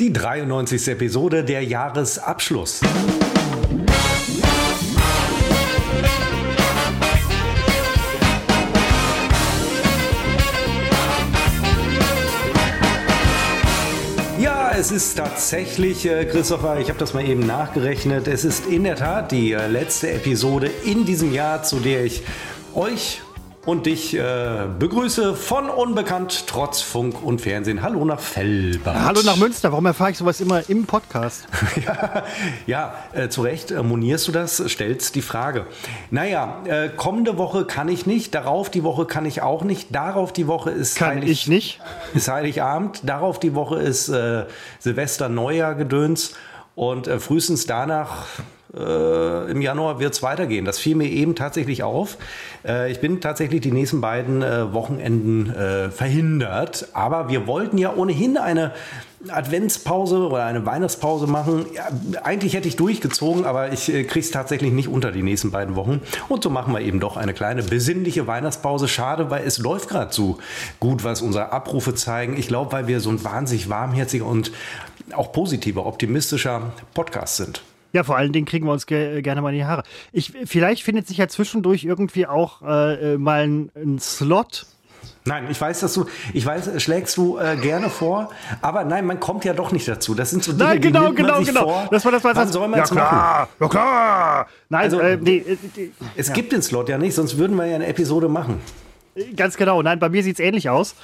Die 93. Episode der Jahresabschluss. Ja, es ist tatsächlich, äh, Christopher, ich habe das mal eben nachgerechnet, es ist in der Tat die äh, letzte Episode in diesem Jahr, zu der ich euch und dich äh, begrüße von Unbekannt trotz Funk und Fernsehen. Hallo nach Fellbad. Hallo nach Münster. Warum erfahre ich sowas immer im Podcast? ja, ja äh, zu Recht äh, monierst du das, stellst die Frage. Naja, äh, kommende Woche kann ich nicht, darauf die Woche kann ich auch nicht, darauf die Woche ist Kann Heilig, ich nicht. ist Heiligabend, darauf die Woche ist äh, Silvester Neujahr Gedöns und äh, frühestens danach äh, im Januar wird es weitergehen. Das fiel mir eben tatsächlich auf. Äh, ich bin tatsächlich die nächsten beiden äh, Wochenenden äh, verhindert. Aber wir wollten ja ohnehin eine Adventspause oder eine Weihnachtspause machen. Ja, eigentlich hätte ich durchgezogen, aber ich äh, kriege es tatsächlich nicht unter die nächsten beiden Wochen. Und so machen wir eben doch eine kleine besinnliche Weihnachtspause. Schade, weil es läuft gerade so gut, was unsere Abrufe zeigen. Ich glaube, weil wir so ein wahnsinnig warmherziger und auch positiver, optimistischer Podcast sind. Ja, vor allen Dingen kriegen wir uns ge gerne mal in die Haare. Ich, vielleicht findet sich ja zwischendurch irgendwie auch äh, äh, mal ein, ein Slot Nein, ich weiß, dass du, ich weiß, schlägst du äh, gerne vor, aber nein, man kommt ja doch nicht dazu. Das sind so Dinge, Nein, genau, die nimmt genau, man sich genau. vor. Das war das, was Wann soll man ja, es machen? klar, ja klar. Nein, Also, äh, nee, äh, äh, Es gibt den Slot ja nicht, sonst würden wir ja eine Episode machen. ganz genau. Nein, bei mir sieht es ähnlich aus.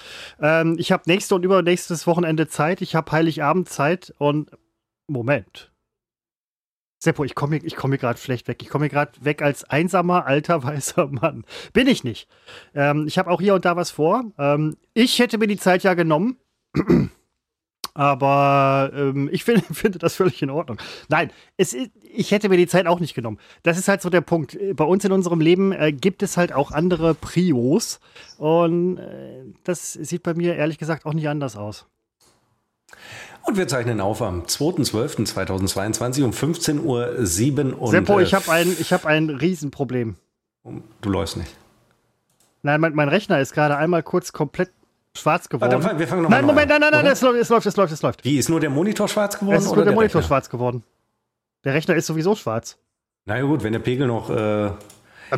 Ähm, ich habe nächste und übernächstes Wochenende Zeit. Ich habe Heiligabend Zeit und Moment. Seppo, ich komme ich komm hier gerade schlecht weg. Ich komme hier gerade weg als einsamer, alter, weißer Mann. Bin ich nicht. Ähm, ich habe auch hier und da was vor. Ähm, ich hätte mir die Zeit ja genommen. Aber ähm, ich finde, finde das völlig in Ordnung. Nein, es ich hätte mir die Zeit auch nicht genommen. Das ist halt so der Punkt. Bei uns in unserem Leben äh, gibt es halt auch andere Prios. Und äh, das sieht bei mir ehrlich gesagt auch nicht anders aus. Und wir zeichnen auf am 2.12.2022 um 15.07 Uhr. Seppo, äh, ich habe ein, ich hab ein Riesenproblem. Du läufst nicht. Nein, mein, mein Rechner ist gerade einmal kurz komplett schwarz Ah, geworden. dann fang- wir fangen noch mal nein, Moment, nein, nein, nein, es läuft, es läuft, es läuft, es läuft. Wie, ist nur der Monitor schwarz geworden? Es ist nur der Monitor Rechner? schwarz geworden. Der Rechner ist sowieso schwarz. Na ja, gut, wenn der Pegel noch äh, Äh,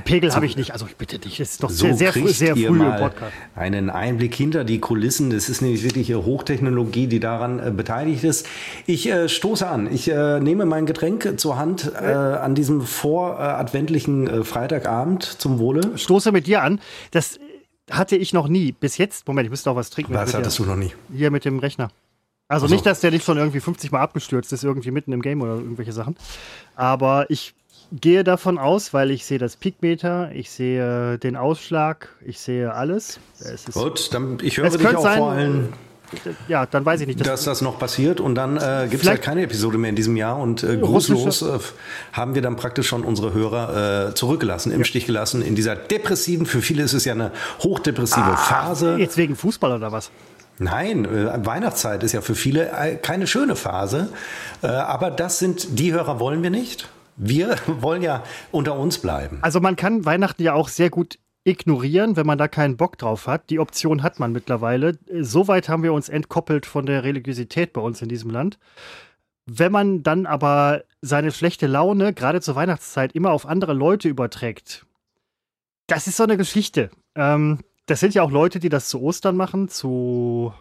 Pegel habe ich nicht, also ich bitte dich. Es ist doch so sehr, sehr, sehr ihr früh im Podcast. einen Einblick hinter die Kulissen. Das ist nämlich wirklich äh, Hochtechnologie, die daran äh, beteiligt ist. Ich äh, stoße an. Ich äh, nehme mein Getränk zur Hand äh, an diesem voradventlichen äh, Freitagabend zum Wohle. Stoße mit dir an. Das äh, hatte ich noch nie. Bis jetzt. Moment, ich müsste auch was trinken. Was hattest du noch nie? Hier mit dem Rechner. Also Ach so. nicht, dass der nicht schon irgendwie 50 Mal abgestürzt ist, irgendwie mitten im Game oder irgendwelche Sachen. Aber ich gehe davon aus, weil ich sehe das Peakmeter, ich sehe den Ausschlag, ich sehe alles. Gut, dann, ich höre dich auch sein, vor allem, ja, dann weiß ich nicht. Das, dass das noch passiert und dann äh, gibt es halt keine Episode mehr in diesem Jahr und äh, grußlos äh, haben wir dann praktisch schon unsere Hörer äh, zurückgelassen, im Stich gelassen in dieser depressiven, für viele ist es ja eine hochdepressive Phase. jetzt wegen Fußball oder was? Nein, äh, Weihnachtszeit ist ja für viele äh, keine schöne Phase. Äh, aber das sind, die Hörer wollen wir nicht. Wir wollen ja unter uns bleiben. Also man kann Weihnachten ja auch sehr gut ignorieren, wenn man da keinen Bock drauf hat. Die Option hat man mittlerweile. Soweit haben wir uns entkoppelt von der Religiosität bei uns in diesem Land. Wenn man dann aber seine schlechte Laune, gerade zur Weihnachtszeit, immer auf andere Leute überträgt, das ist so eine Geschichte. Ähm, das sind ja auch Leute, die das zu Ostern machen, zu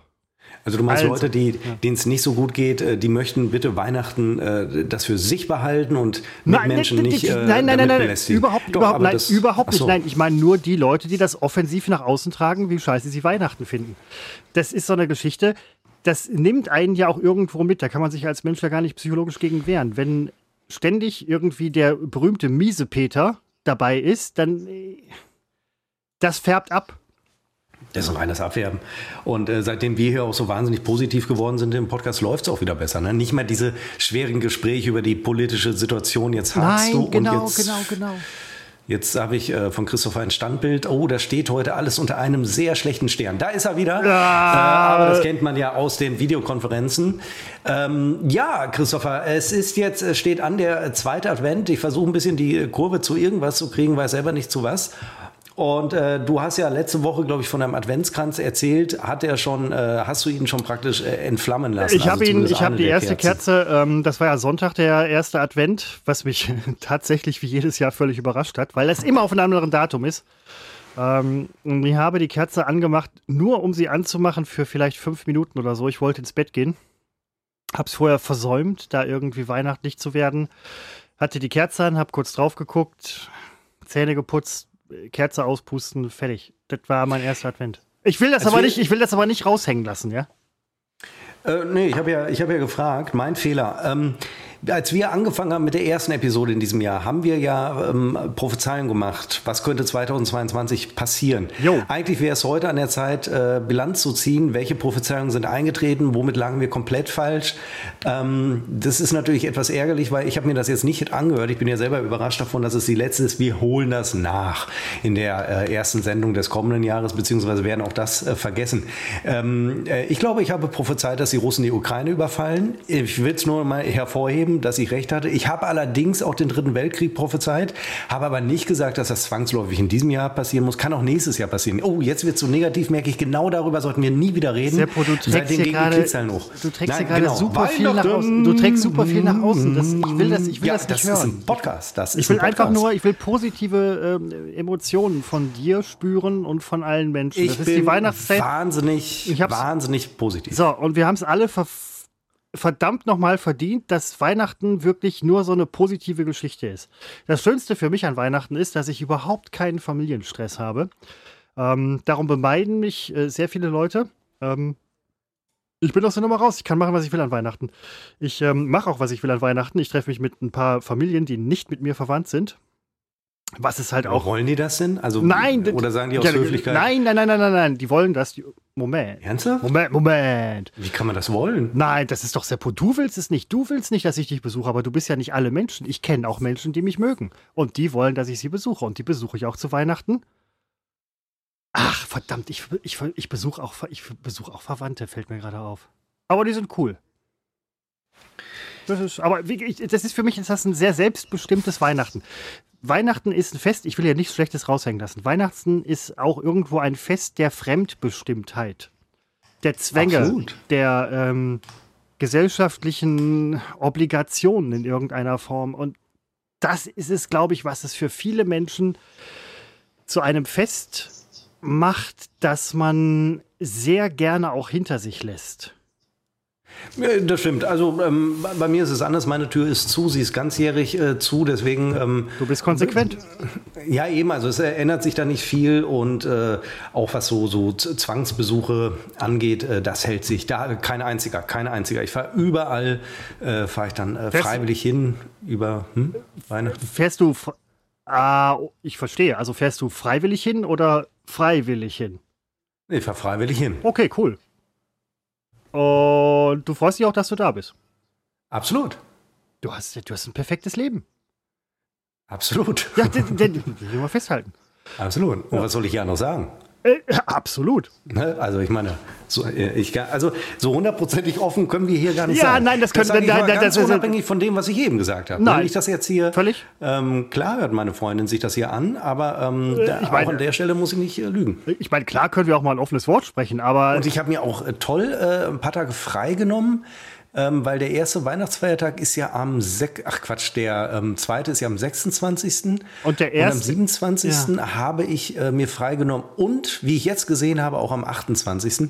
Also du meinst Also, Leute, die, denen es nicht so gut geht, äh, die möchten bitte Weihnachten äh, das für sich behalten und mit Menschen nein, nicht nein, äh, nein, nein, nein, nein, belästigen. überhaupt, Doch, überhaupt, nein, das- überhaupt nicht. so. Nein, ich meine nur die Leute, die das offensiv nach außen tragen, wie scheiße sie Weihnachten finden. Das ist so eine Geschichte. Das nimmt einen ja auch irgendwo mit. Da kann man sich als Mensch ja gar nicht psychologisch gegen wehren. Wenn ständig irgendwie der berühmte Miesepeter dabei ist, dann äh, das färbt ab. Das ist ein reines Abwerben. Und äh, seitdem wir hier auch so wahnsinnig positiv geworden sind im Podcast, läuft es auch wieder besser. Ne? Nicht mehr diese schweren Gespräche über die politische Situation. Jetzt hast du genau, und jetzt, genau. jetzt habe ich äh, von Christopher ein Standbild. Oh, da steht heute alles unter einem sehr schlechten Stern. Da ist er wieder. Äh, aber das kennt man ja aus den Videokonferenzen. Ähm, ja, Christopher, es ist jetzt, es steht an der zweite Advent. Ich versuche ein bisschen die Kurve zu irgendwas zu kriegen, weiß selber nicht zu was. Und äh, du hast ja letzte Woche, glaube ich, von einem Adventskranz erzählt. Hat er schon, äh, hast du ihn schon praktisch äh, entflammen lassen? Ich habe also ihn, ich habe die erste Kerze. Kerze ähm, das war ja Sonntag der erste Advent, was mich tatsächlich wie jedes Jahr völlig überrascht hat, weil das immer auf einem anderen Datum ist. Ähm, ich habe die Kerze angemacht, nur um sie anzumachen für vielleicht fünf Minuten oder so. Ich wollte ins Bett gehen. Hab's vorher versäumt, da irgendwie weihnachtlich zu werden. Hatte die Kerze an, hab kurz drauf geguckt, Zähne geputzt, Kerze auspusten, fertig. Das war mein erster Advent. Ich will das, aber nicht, ich will das aber nicht raushängen lassen, ja? Äh, nee, ich habe ja, hab ja gefragt, mein Fehler. Ähm, als wir angefangen haben mit der ersten Episode in diesem Jahr, haben wir ja ähm, Prophezeiungen gemacht. Was könnte 2022 passieren? Jo. Eigentlich wäre es heute an der Zeit, äh, Bilanz zu ziehen. Welche Prophezeiungen sind eingetreten? Womit lagen wir komplett falsch? Ähm, das ist natürlich etwas ärgerlich, weil ich habe mir das jetzt nicht angehört. Ich bin ja selber überrascht davon, dass es die letzte ist. Wir holen das nach in der äh, ersten Sendung des kommenden Jahres, beziehungsweise werden auch das äh, vergessen. Ähm, äh, ich glaube, ich habe prophezeit, dass die Russen die Ukraine überfallen. Ich will es nur mal hervorheben dass ich recht hatte. Ich habe allerdings auch den Dritten Weltkrieg prophezeit, habe aber nicht gesagt, dass das zwangsläufig in diesem Jahr passieren muss. Kann auch nächstes Jahr passieren. Oh, jetzt wird es so negativ, merke ich. Genau darüber sollten wir nie wieder reden. Seppo, du trägst hier gerade, du trägst hier gerade genau. super viel nach außen. Du trägst super viel nach außen. Das, ich will das, ich will ja, das nicht das hören. Ist ein Podcast. Das ich will ein einfach nur, ich will positive äh, Emotionen von dir spüren und von allen Menschen. Ich das ist die Weihnachtszeit. Wahnsinnig, wahnsinnig positiv. So, und wir haben es alle verfolgt verdammt nochmal verdient, dass Weihnachten wirklich nur so eine positive Geschichte ist. Das Schönste für mich an Weihnachten ist, dass ich überhaupt keinen Familienstress habe. Ähm, darum bemeiden mich äh, sehr viele Leute. Ähm, ich bin aus der Nummer raus. Ich kann machen, was ich will an Weihnachten. Ich ähm, mache auch, was ich will an Weihnachten. Ich treffe mich mit ein paar Familien, die nicht mit mir verwandt sind. Was ist halt auch. Wollen die das denn? Also, nein. Oder sagen die aus ja, Höflichkeit? Nein, nein, nein, nein, nein, nein. Die wollen das. Moment. Ernsthaft? Moment, Moment. Wie kann man das wollen? Nein, das ist doch Seppo. Du willst es nicht. Du willst nicht, dass ich dich besuche, aber du bist ja nicht alle Menschen. Ich kenne auch Menschen, die mich mögen. Und die wollen, dass ich sie besuche. Und die besuche ich auch zu Weihnachten. Ach, verdammt, ich, ich, ich besuche auch, ich besuch auch Verwandte, fällt mir gerade auf. Aber die sind cool. Das ist, aber das ist für mich ist das ein sehr selbstbestimmtes Weihnachten. Weihnachten ist ein Fest, ich will ja nichts Schlechtes raushängen lassen. Weihnachten ist auch irgendwo ein Fest der Fremdbestimmtheit, der Zwänge, Absolut. der ähm, gesellschaftlichen Obligationen in irgendeiner Form. Und das ist es, glaube ich, was es für viele Menschen zu einem Fest macht, das man sehr gerne auch hinter sich lässt. Das stimmt. Also ähm, bei mir ist es anders. Meine Tür ist zu, sie ist ganzjährig äh, zu, deswegen. Ähm, du bist konsequent. Ja, eben. Also es ändert sich da nicht viel und äh, auch was so, so Zwangsbesuche angeht, äh, das hält sich. Da kein einziger, kein einziger. Ich fahre überall, äh, fahre ich dann äh, freiwillig hin über hm? Weihnachten. Fährst du? Ah, ich verstehe. Also fährst du freiwillig hin oder freiwillig hin? Ich fahre freiwillig hin. Okay, cool. Und du freust dich auch, dass du da bist. Absolut. Du hast, du hast ein perfektes Leben. Absolut. Ja, den, den, den mal festhalten. Absolut. Und ja. was soll ich ja noch sagen? Äh, absolut. Ne? Also ich meine, so, äh, ich, also so hundertprozentig offen können wir hier gar nicht ja, sein. Ja, nein, das können wir nein, nein, das ist unabhängig von dem, was ich eben gesagt habe. Nein, ich das jetzt hier. Völlig. Ähm, klar hört meine Freundin sich das hier an, aber ähm, äh, meine, auch an der Stelle muss ich nicht äh, lügen. Ich meine, klar können wir auch mal ein offenes Wort sprechen, aber und ich habe mir auch äh, toll äh, ein paar Tage frei genommen ähm, weil der erste Weihnachtsfeiertag ist ja am Sek ach Quatsch, der ähm, zweite ist ja am 26. Und der erste? Und am 27. Ja. habe ich äh, mir freigenommen und, wie ich jetzt gesehen habe, auch am 28.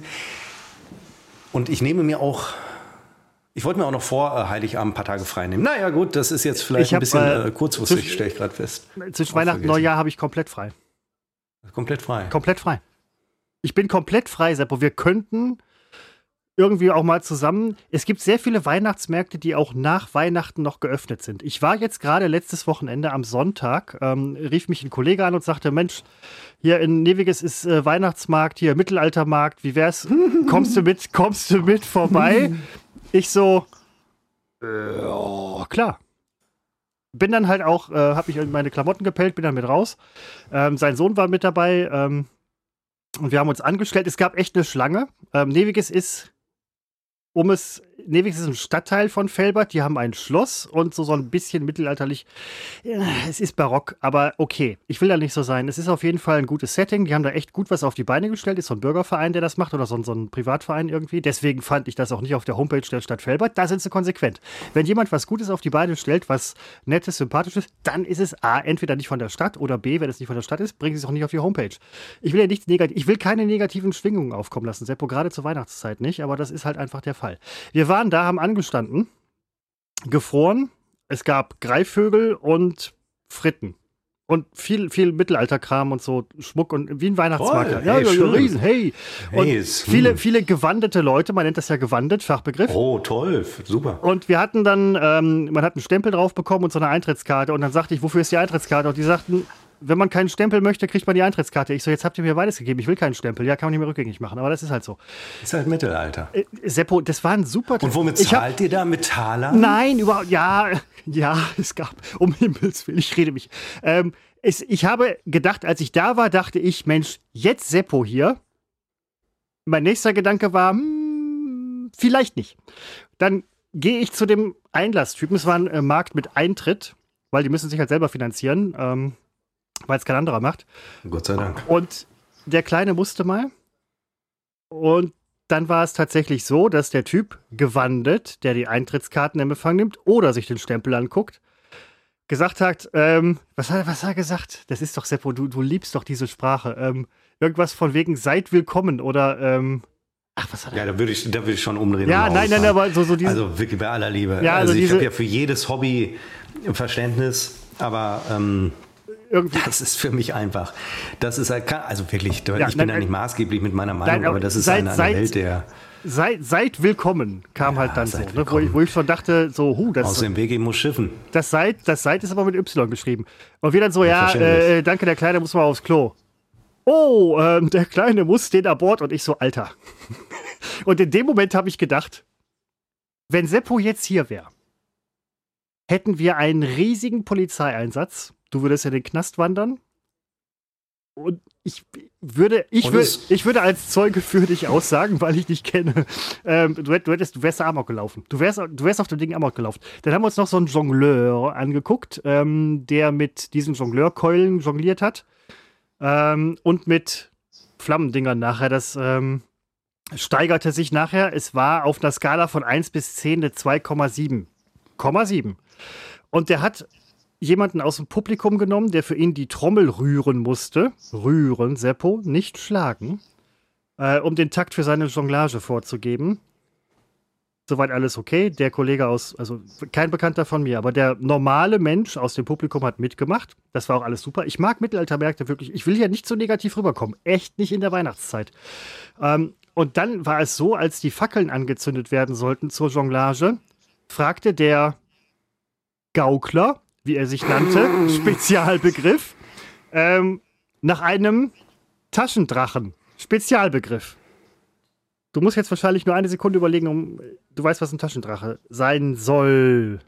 Und ich nehme mir auch ich wollte mir auch noch vor äh, Heiligabend ein paar Tage frei nehmen. Naja, gut, das ist jetzt vielleicht hab, ein bisschen äh, äh kurzfristig, stelle ich gerade fest. Zwischen Weihnachten und Neujahr habe ich komplett frei. Komplett frei. Komplett frei. Ich bin komplett frei, Seppo. Wir könnten irgendwie auch mal zusammen. Es gibt sehr viele Weihnachtsmärkte, die auch nach Weihnachten noch geöffnet sind. Ich war jetzt gerade letztes Wochenende am Sonntag, ähm, rief mich ein Kollege an und sagte, Mensch, hier in Neviges ist äh, Weihnachtsmarkt, hier Mittelaltermarkt, wie wär's? Kommst du mit, kommst du mit vorbei? Ich so, äh, oh, klar. Bin dann halt auch, äh, hab mich in meine Klamotten gepellt, bin dann mit raus. Ähm, sein Sohn war mit dabei, ähm, und wir haben uns angestellt. Es gab echt eine Schlange. Ähm, Neviges ist um es Newix ist ein Stadtteil von Felbert, die haben ein Schloss und so, so ein bisschen mittelalterlich. Es ist barock, aber okay. Ich will da nicht so sein. Es ist auf jeden Fall ein gutes Setting. Die haben da echt gut was auf die Beine gestellt. Ist so ein Bürgerverein, der das macht oder so ein, so ein Privatverein irgendwie. Deswegen fand ich das auch nicht auf der Homepage der Stadt Felbert. Da sind sie konsequent. Wenn jemand was Gutes auf die Beine stellt, was nettes, sympathisches, dann ist es A, entweder nicht von der Stadt oder B, wenn es nicht von der Stadt ist, bringen sie es auch nicht auf die Homepage. Ich will ja nichts negativ, ich will keine negativen Schwingungen aufkommen lassen, Seppo, gerade zur Weihnachtszeit nicht, aber das ist halt einfach der Fall. Wir waren da, haben angestanden, gefroren. Es gab Greifvögel und Fritten. Und viel, viel Mittelalterkram und so Schmuck und wie ein Weihnachtsmarkt. Toll, ja, hey, ja, schön. riesen, hey. Und Hey, ist- viele, hm. viele gewandete Leute, man nennt das ja gewandet, Fachbegriff. Oh, toll, super. Und wir hatten dann, ähm, man hat einen Stempel drauf bekommen und so eine Eintrittskarte. Und dann sagte ich, wofür ist die Eintrittskarte? Und die sagten, wenn man keinen Stempel möchte, kriegt man die Eintrittskarte. Ich so, jetzt habt ihr mir beides gegeben. Ich will keinen Stempel. Ja, kann man nicht mehr rückgängig machen. Aber das ist halt so. Ist halt Mittelalter. Äh, Seppo, das war ein super. Und womit ich hab, zahlt ihr da? Mit Taler? Nein, überhaupt, ja, ja, es gab, um Himmels Willen, ich rede mich. Ähm, es, ich habe gedacht, als ich da war, dachte ich, Mensch, jetzt Seppo hier. Mein nächster Gedanke war, hm, vielleicht nicht. Dann gehe ich zu dem Einlasstypen. Es war ein äh, Markt mit Eintritt, weil die müssen sich halt selber finanzieren, ähm, weil es kein anderer macht. Gott sei Dank. Und der Kleine musste mal. Und dann war es tatsächlich so, dass der Typ gewandet, der die Eintrittskarten in Empfang nimmt oder sich den Stempel anguckt, gesagt hat, ähm, was hat, was hat er gesagt? Das ist doch Seppo, du, du liebst doch diese Sprache. Ähm, irgendwas von wegen seid willkommen oder ähm, ach, was hat er? Ja, da würde ich, da würde ich schon umdrehen. Ja, nein, nein, rausfahren. aber so, so diese. Also wirklich bei aller Liebe. Ja, also also, ich habe ja für jedes Hobby Verständnis, aber ähm, irgendwie, das ist für mich einfach. Das ist halt, also wirklich, ich Ja, bin nein, da nicht maßgeblich mit meiner Meinung, Nein, aber das ist seit- eine, eine seit- Welt der seid, seid willkommen, kam halt dann so. Ne, wo, ich, wo ich schon dachte, so, hu, das aus dem Weg muss schiffen. Das Seid, das Seid ist aber mit Y geschrieben. Und wir dann so, ja, verständlich. äh, danke, der Kleine muss mal aufs Klo. Oh, ähm, der Kleine muss den Abort und ich so, Alter. und in dem Moment habe ich gedacht, wenn Seppo jetzt hier wäre, hätten wir einen riesigen Polizeieinsatz. Du würdest in den Knast wandern. Und ich würde, ich, würde, ich würde als Zeuge für dich aussagen, weil ich dich kenne. Ähm, du, hätt- du, hättest, du wärst Amok gelaufen. Du wärst, du wärst auf dem Ding Amok gelaufen. Dann haben wir uns noch so einen Jongleur angeguckt, ähm, der mit diesen Jongleurkeulen jongliert hat. Ähm, und mit Flammendingern nachher. Das ähm, steigerte sich nachher. Es war auf einer Skala von 1 bis 10 eine 2,7. 0,7. Und der hat jemanden aus dem Publikum genommen, der für ihn die Trommel rühren musste. Rühren, Seppo, nicht schlagen. Äh, um den Takt für seine Jonglage vorzugeben. Soweit alles okay. Der Kollege aus, also kein Bekannter von mir, aber der normale Mensch aus dem Publikum hat mitgemacht. Das war auch alles super. Ich mag Mittelaltermärkte wirklich. Ich will hier nicht so negativ rüberkommen. Echt nicht in der Weihnachtszeit. Ähm, und dann war es so, als die Fackeln angezündet werden sollten zur Jonglage, fragte der Gaukler, wie er sich nannte, Spezialbegriff, ähm, nach einem Taschendrachen, Spezialbegriff. Du musst jetzt wahrscheinlich nur eine Sekunde überlegen, um du weißt, was ein Taschendrache sein soll.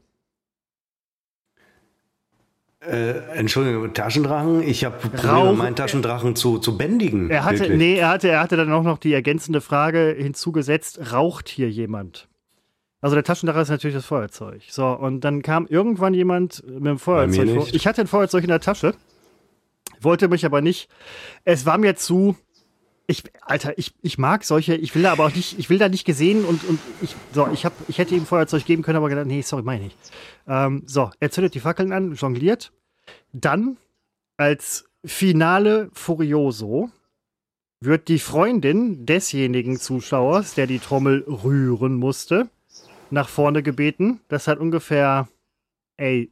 Äh, Entschuldigung, Taschendrachen? Ich habe Probleme, meinen Taschendrachen zu, zu bändigen. Er hatte, wirklich. nee, er hatte, er hatte dann auch noch die ergänzende Frage hinzugesetzt: Raucht hier jemand? Also der Taschendrache ist natürlich das Feuerzeug. So, und dann kam irgendwann jemand mit dem Feuerzeug vor. Ich hatte ein Feuerzeug in der Tasche, wollte mich aber nicht. Es war mir zu. Ich, Alter, ich, ich mag solche, ich will da aber auch nicht, ich will da nicht gesehen und, und ich, so, ich hab, ich hätte ihm Feuerzeug geben können, aber gedacht, nee, sorry, meine ich. Ähm, so, er zündet die Fackeln an, jongliert. Dann als Finale Furioso wird die Freundin desjenigen Zuschauers, der die Trommel rühren musste, nach vorne gebeten. Das hat ungefähr, ey,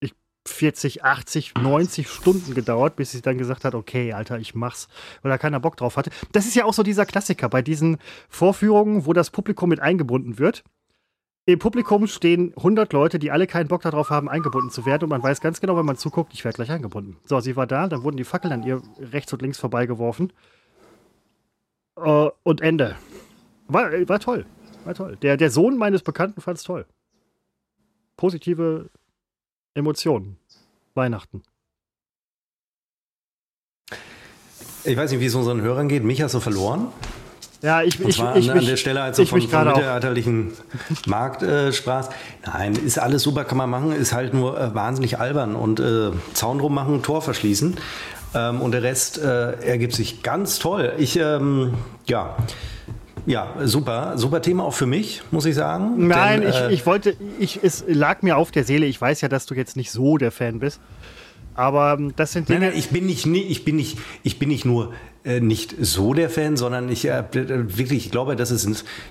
ich, 40, 80, 90 Stunden gedauert, bis sie dann gesagt hat, okay, Alter, ich mach's, weil da keiner Bock drauf hatte. Das ist ja auch so dieser Klassiker bei diesen Vorführungen, wo das Publikum mit eingebunden wird. Im Publikum stehen 100 Leute, die alle keinen Bock darauf haben, eingebunden zu werden. Und man weiß ganz genau, wenn man zuguckt, ich werde gleich eingebunden. So, sie war da, dann wurden die Fackeln an ihr rechts und links vorbeigeworfen. Äh, und Ende. War, äh, war toll. War toll. Der, der Sohn meines Bekannten fand es toll. Positive Emotionen. Weihnachten. Ich weiß nicht, wie es unseren Hörern geht. Mich hast du verloren. Ja, ich, Und ich, zwar ich, an, an mich- der Stelle also ich von, mich von gerade auch. mittelalterlichen Marktspaß. Nein, ist alles super, kann man machen, ist halt nur äh, wahnsinnig albern und äh, Zaun drum machen, Tor verschließen. Ähm, und der Rest äh, ergibt sich ganz toll. Ich, ähm, ja, ja, super, super Thema auch für mich, muss ich sagen. Nein, Denn, ich, äh, ich wollte, ich, es lag mir auf der Seele. Ich weiß ja, dass du jetzt nicht so der Fan bist. Aber ähm, das sind Nein, Dinge. nein, ich bin nicht, ich bin nicht, ich bin nicht nur nicht so der Fan, sondern ich äh, wirklich, ich glaube, dass es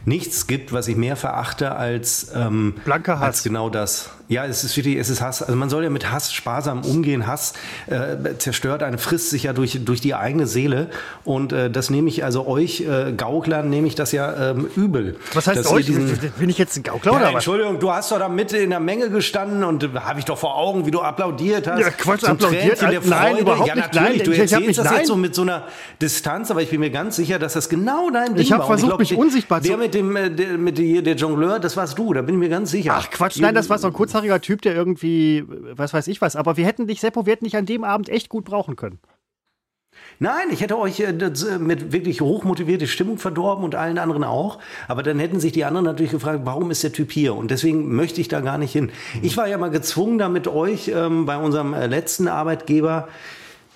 nichts gibt, was ich mehr verachte als ähm, Blanker Hass. Als genau das. Ja, es ist wirklich, es ist Hass. Also man soll ja mit Hass sparsam umgehen. Hass äh, zerstört einen, frisst sich ja durch durch die eigene Seele. Und äh, das nehme ich also euch äh, Gauklern nehme ich das ja ähm, übel. was heißt euch? Bin ich jetzt ein Gaukler ja, oder was? Entschuldigung, du hast doch da Mitte in der Menge gestanden und äh, habe ich doch vor Augen, wie du applaudiert hast. Ja, Quatsch, applaudiert? Tränchen der Nein, Freude. überhaupt ja, nicht. natürlich, Nein, du ich- ich hab erzählst mich- das nein. jetzt so mit so einer Distanz, aber ich bin mir ganz sicher, dass das genau dein Ding Ich hab war. Versucht, glaub, mich der- unsichtbar zu- Der mit dem, äh, der, mit der, der Jongleur, das warst du, da bin ich mir ganz sicher. Ach Quatsch, nein, das war so ein kurzhaariger Typ, der irgendwie, was weiß ich was. Aber wir hätten dich, Seppo, wir hätten dich an dem Abend echt gut brauchen können. Nein, ich hätte euch äh, äh, mit wirklich hochmotivierte Stimmung verdorben und allen anderen auch. Aber dann hätten sich die anderen natürlich gefragt, warum ist der Typ hier? Und deswegen möchte ich da gar nicht hin. Ich war ja mal gezwungen, da mit euch ähm, bei unserem äh, letzten Arbeitgeber,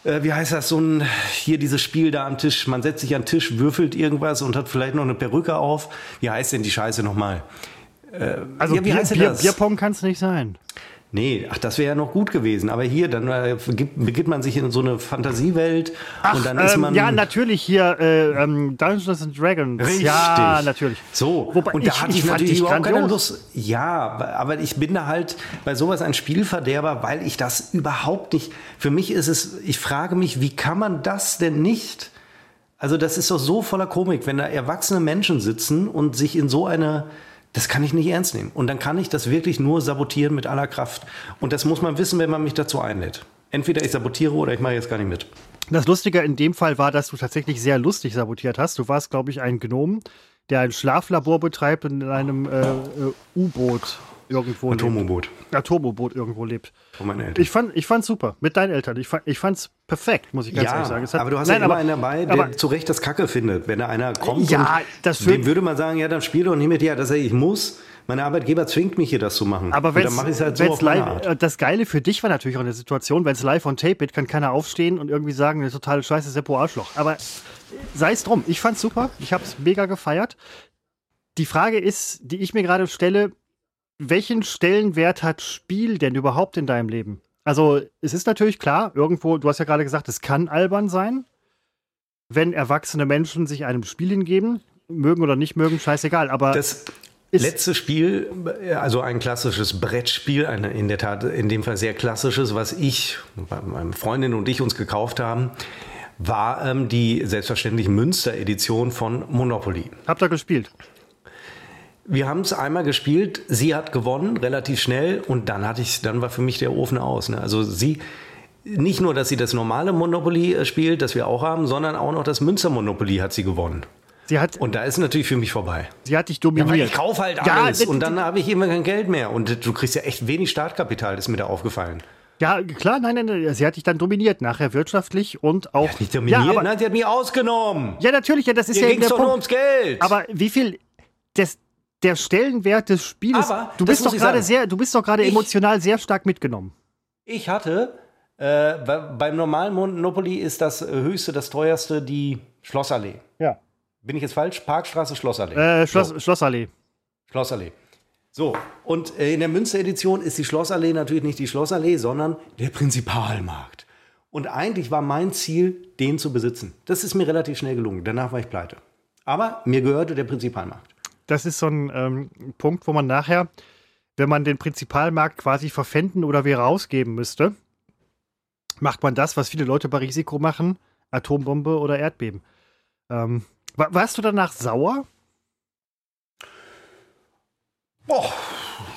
äh, wie heißt das, so ein, hier dieses Spiel da am Tisch. Man setzt sich an den Tisch, würfelt irgendwas und hat vielleicht noch eine Perücke auf. Wie heißt denn die Scheiße nochmal? Also Ja, wie Bier, heißt denn Bier, das? Bierpong kann es nicht sein. Nee, ach, das wäre ja noch gut gewesen. Aber hier, dann äh, begibt, man sich in so eine Fantasiewelt und dann ist ähm, man. ja, natürlich hier äh, ähm, Dungeons and Dragons. Richtig. Ja, natürlich. So, Wobei, und da ich- hatte ich ich, natürlich überhaupt keine. Lust. Ja, aber ich bin da halt bei sowas ein Spielverderber, weil ich das überhaupt nicht. Für mich ist es, ich frage mich, wie kann man das denn nicht? Also, das ist doch so voller Komik, wenn da erwachsene Menschen sitzen und sich in so eine. Das kann ich nicht ernst nehmen. Und dann kann ich das wirklich nur sabotieren mit aller Kraft. Und das muss man wissen, wenn man mich dazu einlädt. Entweder ich sabotiere oder ich mache jetzt gar nicht mit. Das Lustige in dem Fall war, dass du tatsächlich sehr lustig sabotiert hast. Du warst, glaube ich, ein Gnom, der ein Schlaflabor betreibt in einem äh, äh, U-Boot irgendwo lebt. Atomo-Boot Atomo-Boot irgendwo lebt. von meinen Eltern. Ich fand ich fand's super. Mit deinen Eltern. Ich, fand, ich fand's perfekt, muss ich ganz ehrlich sagen. Es hat- aber du hast Nein, ja immer aber- einen dabei, der aber- zu Recht das Kacke findet. Wenn da einer kommt Ja, und dem würde man sagen, ja, dann spiel doch nicht mit. Ja, das ich muss. Mein Arbeitgeber zwingt mich hier das zu machen. Aber wenn mache es halt so live, äh, das Geile für dich war natürlich auch eine Situation, wenn es live on tape wird, kann keiner aufstehen und irgendwie sagen, eine totale Scheiße, Seppo Arschloch. Aber sei es drum, ich fand's super, ich hab's mega gefeiert. Die Frage ist, die ich mir gerade stelle, welchen Stellenwert hat Spiel denn überhaupt in deinem Leben? Also, es ist natürlich klar, irgendwo, du hast ja gerade gesagt, es kann albern sein, wenn erwachsene Menschen sich einem Spiel hingeben, mögen oder nicht mögen, scheißegal, aber Das letzte Spiel, also ein klassisches Brettspiel, ein in der Tat in dem Fall sehr klassisches, was ich, meine Freundin und ich uns gekauft haben, war ähm, die selbstverständlich Münster-Edition von Monopoly. habt ihr gespielt? Wir haben es einmal gespielt, sie hat gewonnen, relativ schnell, und dann hatte ich, dann war für mich der Ofen aus. Ne? Also sie, nicht nur, dass sie das normale Monopoly äh, spielt, das wir auch haben, sondern auch noch das Münster Monopoly hat sie gewonnen. Sie hat, Und da ist natürlich für mich vorbei. sie hat dich Ja, dominiert. weil ich kaufe halt Ja, alles und dann habe ich immer kein Geld mehr. Und du kriegst ja echt wenig Startkapital, ist mir da aufgefallen. Ja, klar, nein, nein, nein, sie hat dich dann dominiert, nachher wirtschaftlich und auch. Nicht dominiert, Ja, aber, nein, sie hat mich ausgenommen. ja natürlich, ja, das ist Hier ja ging eben es doch nur Punkt. ums Geld. Aber wie viel des, der Stellenwert des Spieles, Aber, du bist doch gerade sehr, du bist doch gerade emotional sehr stark mitgenommen. Ich hatte, äh, bei, beim normalen Monopoly ist das äh, höchste, das teuerste die Schlossallee. Ja. Bin ich jetzt falsch? Parkstraße, Schlossallee. Äh, Schloss, So, Schlossallee. Schlossallee. So, und äh, in der Münster-Edition ist die Schlossallee natürlich nicht die Schlossallee, sondern der Prinzipalmarkt. Und eigentlich war mein Ziel, den zu besitzen. Das ist mir relativ schnell gelungen. Danach war ich pleite. Aber mir gehörte der Prinzipalmarkt. Das ist so ein ähm, Punkt, wo man nachher, wenn man den Prinzipalmarkt quasi verpfänden oder wieder rausgeben müsste, macht man das, was viele Leute bei Risiko machen, Atombombe oder Erdbeben. Ähm, wa- warst du danach sauer? Boah.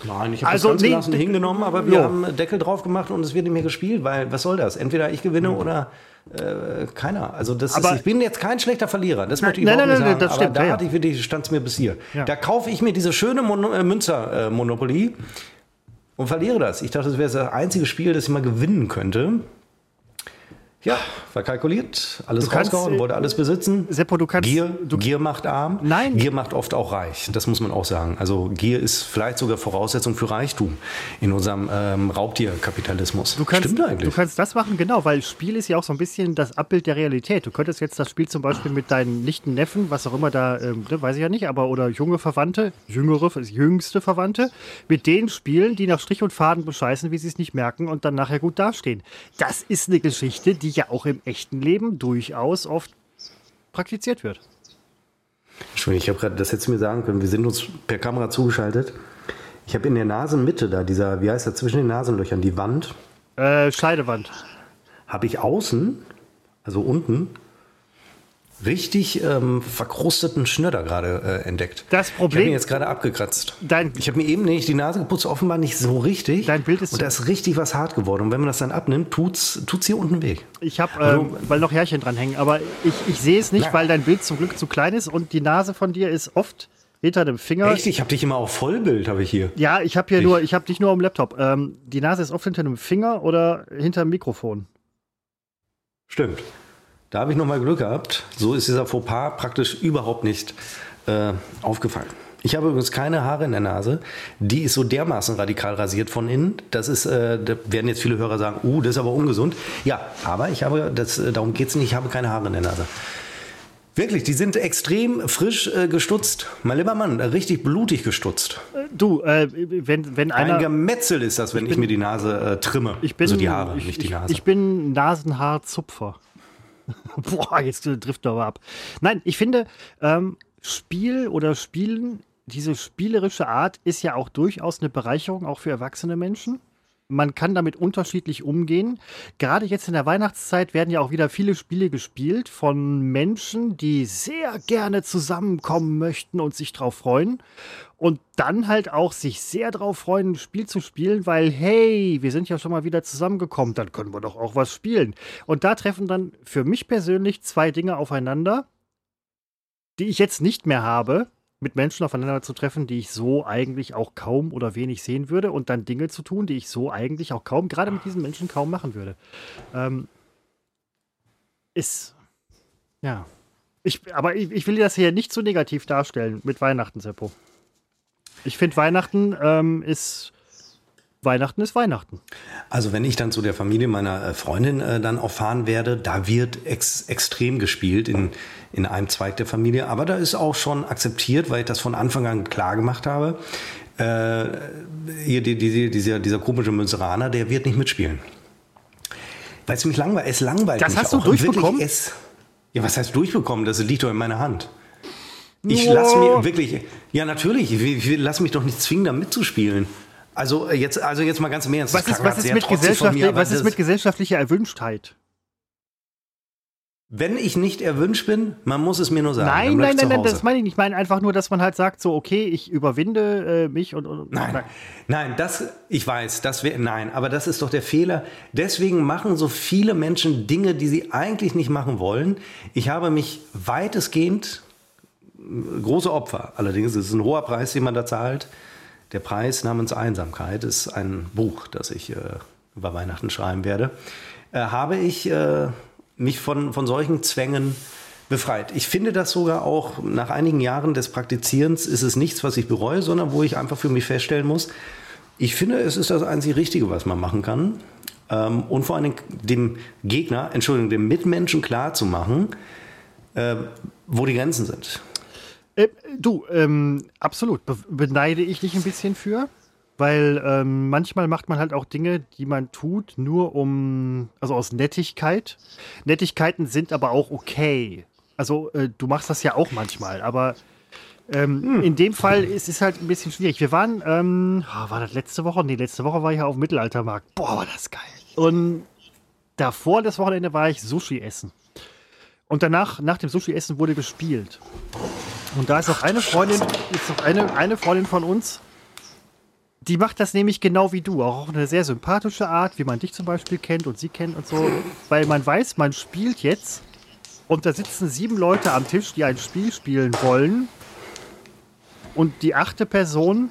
Nein, ich habe Also, das ganz nee, hingenommen, aber wir jo. haben einen Deckel drauf gemacht und es wird nicht mehr gespielt, weil was soll das? Entweder ich gewinne oder äh, keiner. Also das Aber- ist, ich bin jetzt kein schlechter Verlierer, das möchte ich nein, überhaupt nein, nicht nein, sagen. das aber stimmt, da ja, ja. hatte ich wirklich, stand es mir bis hier. Ja. Da kaufe ich mir diese schöne Mon äh, Münzer äh, Monopoly und verliere das. Ich dachte, das wäre das einzige Spiel, das ich mal gewinnen könnte. Ja, verkalkuliert, alles Du rausgehauen, äh, wollte alles besitzen. Seppo, du kannst. Gier, du, Gier macht arm. Nein. Gier macht oft auch reich. Das muss man auch sagen. Also Gier ist vielleicht sogar Voraussetzung für Reichtum in unserem ähm, Raubtierkapitalismus. Du kannst, Stimmt eigentlich. du kannst das machen, genau, weil Spiel ist ja auch so ein bisschen das Abbild der Realität. Du könntest jetzt das Spiel zum Beispiel mit deinen Nichten, Neffen, was auch immer da, ähm, ne, weiß ich ja nicht, aber oder junge Verwandte, jüngere, jüngste Verwandte, mit denen spielen, die nach Strich und Faden bescheißen, wie sie es nicht merken und dann nachher gut dastehen. Das ist eine Geschichte, die ja auch im echten Leben durchaus oft praktiziert wird. Entschuldigung, ich habe gerade, das hättest du mir sagen können, wir sind uns per Kamera zugeschaltet. Ich habe in der Nasenmitte da, dieser, wie heißt das, zwischen den Nasenlöchern, die Wand, Äh, Scheidewand. habe ich außen, also unten, richtig ähm, verkrusteten Schnöder gerade äh, entdeckt. Das Ich habe Problem- jetzt gerade abgekratzt. Dein, Ich habe mir eben nicht die Nase geputzt, offenbar nicht so richtig. Dein Bild ist- Und da ist richtig was hart geworden. Und wenn man das dann abnimmt, tut's, tut's hier unten weh. Ich habe, ähm, weil noch Härchen dranhängen, aber ich, ich sehe es nicht, Nein. weil dein Bild zum Glück zu klein ist und die Nase von dir ist oft hinter dem Finger. Echt? Ich habe dich immer auf Vollbild, habe ich hier. Ja, ich habe hier Ich- nur, ich habe dich nur am Laptop. Ähm, die Nase ist oft hinter dem Finger oder hinter dem Mikrofon. Stimmt. Da habe ich nochmal Glück gehabt. So ist dieser Fauxpas praktisch überhaupt nicht äh, aufgefallen. Ich habe übrigens keine Haare in der Nase. Die ist so dermaßen radikal rasiert von innen. Das ist, äh, da werden jetzt viele Hörer sagen, uh, das ist aber ungesund. Ja, aber ich habe, das, äh, darum geht es nicht, ich habe keine Haare in der Nase. Wirklich, die sind extrem frisch äh, gestutzt. Mein lieber Mann, äh, richtig blutig gestutzt. Äh, du, äh, wenn, wenn Ein einer. Gemetzel ist das, wenn ich, mir die Nase äh, trimme. Ich bin, also die Haare, ich, nicht die ich- Nase. Ich bin Nasenhaarzupfer. Boah, jetzt trifft er aber ab. Nein, ich finde, ähm, Spiel oder Spielen, diese spielerische Art ist ja auch durchaus eine Bereicherung, auch für erwachsene Menschen. Man kann damit unterschiedlich umgehen. Gerade jetzt in der Weihnachtszeit werden ja auch wieder viele Spiele gespielt von Menschen, die sehr gerne zusammenkommen möchten und sich drauf freuen. Und dann halt auch sich sehr drauf freuen, ein Spiel zu spielen, weil, hey, wir sind ja schon mal wieder zusammengekommen, dann können wir doch auch was spielen. Und da treffen dann für mich persönlich zwei Dinge aufeinander, die ich jetzt nicht mehr habe, mit Menschen aufeinander zu treffen, die ich so eigentlich auch kaum oder wenig sehen würde und dann Dinge zu tun, die ich so eigentlich auch kaum, gerade mit diesen Menschen kaum machen würde. Ähm, ist, ja. Ich, aber ich, ich will das hier nicht zu negativ darstellen mit Weihnachten, Seppo. Ich finde, Weihnachten ähm, ist. Weihnachten ist Weihnachten. Also wenn ich dann zu der Familie meiner äh, Freundin äh, dann auch fahren werde, da wird ex extrem gespielt in, in einem Zweig der Familie. Aber da ist auch schon akzeptiert, weil ich das von Anfang an klar gemacht habe. Äh, hier die, die, dieser, dieser komische Münzeraner, der wird nicht mitspielen. Weil es mich langweilt. Es langweilt Das mich hast du auch. Wirklich, durchbekommen? Es, ja, was heißt durchbekommen? Das liegt doch in meiner Hand. Ich lasse mir wirklich, ja natürlich, ich, ich, ich lasse mich doch nicht zwingen, da mitzuspielen. Also äh, jetzt, also jetzt mal ganz im Ernst. Was ist, was ist, mit, trotzig von gesellschaftli mir, was ist mit gesellschaftlicher Erwünschtheit? Wenn ich nicht erwünscht bin, man muss es mir nur sagen. Nein, nein, nein, nein, das meine ich nicht. Ich meine einfach nur, dass man halt sagt, so, okay, ich überwinde äh, mich und. und Nein, nein, das, ich weiß, das wäre, nein, aber das ist doch der Fehler. Deswegen machen so viele Menschen Dinge, die sie eigentlich nicht machen wollen. Ich habe mich weitestgehend, große Opfer, allerdings ist es ein hoher Preis, den man da zahlt. Der Preis namens Einsamkeit ist ein Buch, das ich äh, über Weihnachten schreiben werde. Äh, habe ich äh, mich von, von solchen Zwängen befreit. Ich finde das sogar auch nach einigen Jahren des Praktizierens ist es nichts, was ich bereue, sondern wo ich einfach für mich feststellen muss, ich finde, es ist das einzig Richtige, was man machen kann. Ähm, und vor allen Dingen dem Gegner, Entschuldigung, dem Mitmenschen klar zu machen, äh, wo die Grenzen sind. Äh, du, ähm, absolut. Be beneide ich dich ein bisschen für. Weil ähm, manchmal macht man halt auch Dinge, die man tut, nur um, also aus Nettigkeit. Nettigkeiten sind aber auch okay. Also äh, du machst das ja auch manchmal, aber ähm, in dem Fall ist es halt ein bisschen schwierig. Wir waren, ähm, oh, war das letzte Woche? Nee, letzte Woche war ich ja auf dem Mittelaltermarkt. Boah, war das geil. Und davor, das Wochenende, war ich Sushi essen. Und danach, nach dem Sushi-Essen wurde gespielt. Und da ist auch eine Freundin, ist noch eine, eine Freundin von uns, die macht das nämlich genau wie du. Auch auf eine sehr sympathische Art, wie man dich zum Beispiel kennt und sie kennt und so. Weil man weiß, man spielt jetzt und da sitzen sieben Leute am Tisch, die ein Spiel spielen wollen. Und die achte Person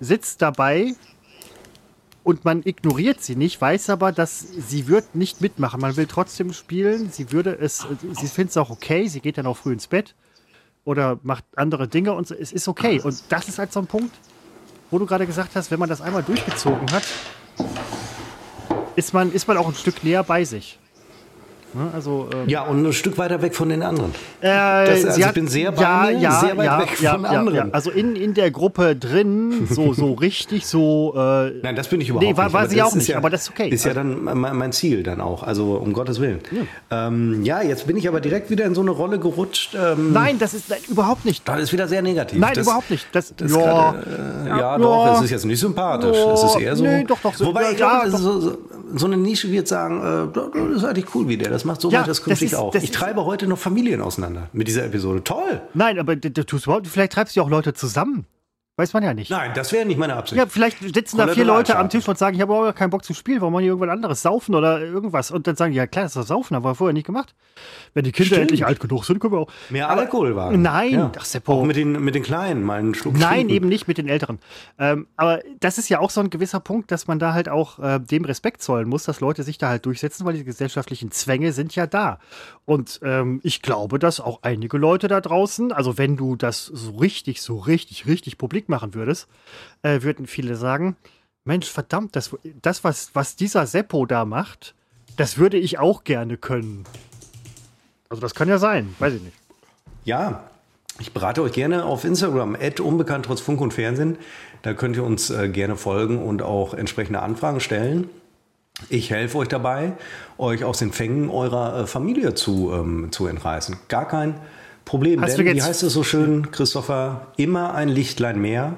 sitzt dabei und man ignoriert sie nicht, weiß aber, dass sie wird nicht mitmachen. Man will trotzdem spielen. Sie würde es, sie findet es auch okay. Sie geht dann auch früh ins Bett oder macht andere Dinge und es ist okay. Und das ist halt so ein Punkt, wo du gerade gesagt hast, wenn man das einmal durchgezogen hat, ist man, ist man auch ein Stück näher bei sich. Ne? Also, ähm, ja, und ein Stück weiter weg von den anderen. Äh, das, also ich bin sehr ja, mir, ja, sehr weit ja, weg von anderen. Also in, in der Gruppe drin, so, so richtig, so. Äh, Nein, das bin ich überhaupt nee, war, nicht. War sie auch nicht, aber das ist okay. Ist ja dann mein Ziel dann auch, also um Gottes Willen. Ja, ähm, ja jetzt bin ich aber direkt wieder in so eine Rolle gerutscht. Ähm, nein, das ist nein, überhaupt nicht. Das ist wieder sehr negativ. Nein, das, überhaupt nicht. Das, das ja, grade, äh, ja, doch, es ist jetzt nicht sympathisch. Es ist eher so. Nee, doch, doch. So, wobei ich glaube, so, so, so, eine Nische wird sagen, äh, das ist eigentlich cool, wie der das macht. So ja, das ich auch. Ich treibe heute noch Familien auseinander mit dieser Episode. Toll! Nein, aber du tust überhaupt, vielleicht treibst du auch Leute zusammen. Weiß man ja nicht. Nein, das wäre nicht meine Absicht. Ja, vielleicht sitzen da vier Leute am Tisch und sagen, ich habe aber keinen Bock zu spielen, warum machen die irgendwas anderes? Saufen oder irgendwas? Und dann sagen die, ja klar, das ist Saufen, haben wir vorher nicht gemacht. Wenn die Kinder Stimmt. endlich alt genug sind, können wir auch. Mehr aber, Alkohol wagen. Nein, ja. ach, Seppo. Auch mit den, mit den Kleinen mal einen Schluck Nein, eben nicht mit den Älteren. Ähm, aber das ist ja auch so ein gewisser Punkt, dass man da halt auch äh, dem Respekt zollen muss, dass Leute sich da halt durchsetzen, weil die gesellschaftlichen Zwänge sind ja da. Und ähm, ich glaube, dass auch einige Leute da draußen, also wenn du das so richtig, so richtig, richtig publik machen würdest, äh, würden viele sagen, Mensch, verdammt, das, das was, was dieser Seppo da macht, das würde ich auch gerne können. Also das kann ja sein, weiß ich nicht. Ja, ich berate euch gerne auf Instagram, unbekannt trotz Funk und Fernsehen. Da könnt ihr uns äh, gerne folgen und auch entsprechende Anfragen stellen. Ich helfe euch dabei, euch aus den Fängen eurer äh, Familie zu, ähm, zu entreißen. Gar kein. Hast denn, wie heißt es so schön, Christopher? Immer ein Lichtlein mehr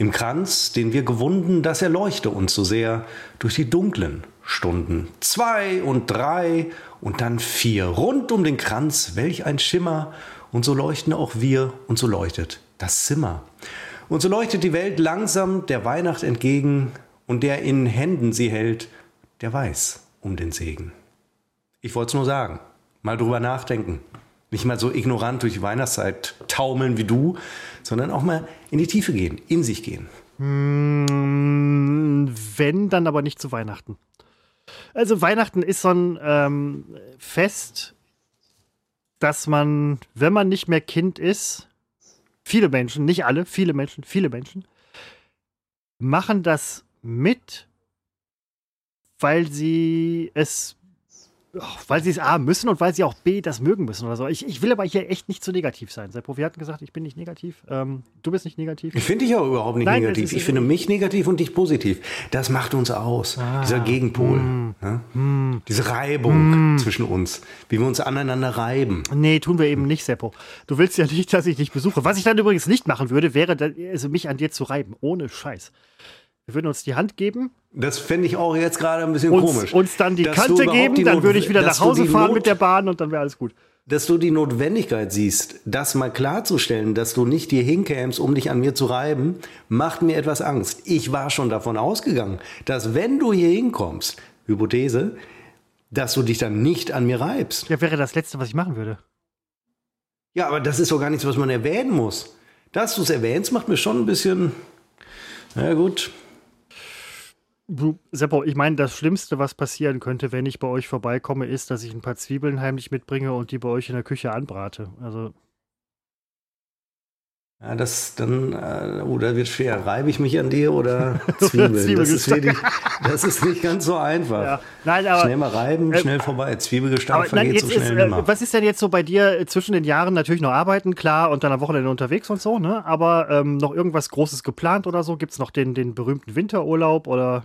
im Kranz, den wir gewunden, das erleuchte uns so sehr durch die dunklen Stunden. Zwei und drei und dann vier. Rund um den Kranz, welch ein Schimmer. Und so leuchten auch wir und so leuchtet das Zimmer. Und so leuchtet die Welt langsam der Weihnacht entgegen und der in Händen sie hält, der weiß um den Segen. Ich wollte es nur sagen, mal drüber nachdenken. Nicht mal so ignorant durch die Weihnachtszeit taumeln wie du, sondern auch mal in die Tiefe gehen, in sich gehen. Hm, wenn, dann aber nicht zu Weihnachten. Also Weihnachten ist so ein ähm, Fest, dass man, wenn man nicht mehr Kind ist, viele Menschen, nicht alle, viele Menschen, viele Menschen, machen das mit, weil sie es weil sie es A müssen und weil sie auch B das mögen müssen oder so. Ich, ich will aber hier echt nicht zu negativ sein. Seppo, wir hatten gesagt, ich bin nicht negativ. Ähm, du bist nicht negativ. Ich finde dich auch überhaupt nicht Nein, negativ. Ich finde mich negativ und dich positiv. Das macht uns aus. Ah, Dieser Gegenpol. Mm, ne? mm, Diese Reibung mm. zwischen uns. Wie wir uns aneinander reiben. Nee, tun wir eben nicht, Seppo. Du willst ja nicht, dass ich dich besuche. Was ich dann übrigens nicht machen würde, wäre, also mich an dir zu reiben. Ohne Scheiß. Wir würden uns die Hand geben. Das fände ich auch jetzt gerade ein bisschen uns, komisch. Uns dann die Kante geben, die dann würde ich wieder nach Hause fahren Not, mit der Bahn und dann wäre alles gut. Dass du die Notwendigkeit siehst, das mal klarzustellen, dass du nicht hier hinkämst, um dich an mir zu reiben, macht mir etwas Angst. Ich war schon davon ausgegangen, dass wenn du hier hinkommst, Hypothese, dass du dich dann nicht an mir reibst. Ja, wäre das Letzte, was ich machen würde. Ja, aber das ist doch gar nichts, was man erwähnen muss. Dass du es erwähnst, macht mir schon ein bisschen. Na gut. Seppo, ich meine, das Schlimmste, was passieren könnte, wenn ich bei euch vorbeikomme, ist, dass ich ein paar Zwiebeln heimlich mitbringe und die bei euch in der Küche anbrate. Also. Ja, das dann, äh, oh, wird schwer. Reibe ich mich an dir oder Zwiebeln? das, ist wirklich, das ist nicht ganz so einfach. Ja. Nein, aber, schnell mal reiben, äh, schnell vorbei. Zwiebelgestalt vergeht so schnell ist, äh, Was ist denn jetzt so bei dir zwischen den Jahren? Natürlich noch arbeiten, klar, und dann am Wochenende unterwegs und so, ne? Aber ähm, noch irgendwas Großes geplant oder so? Gibt es noch den, den berühmten Winterurlaub oder?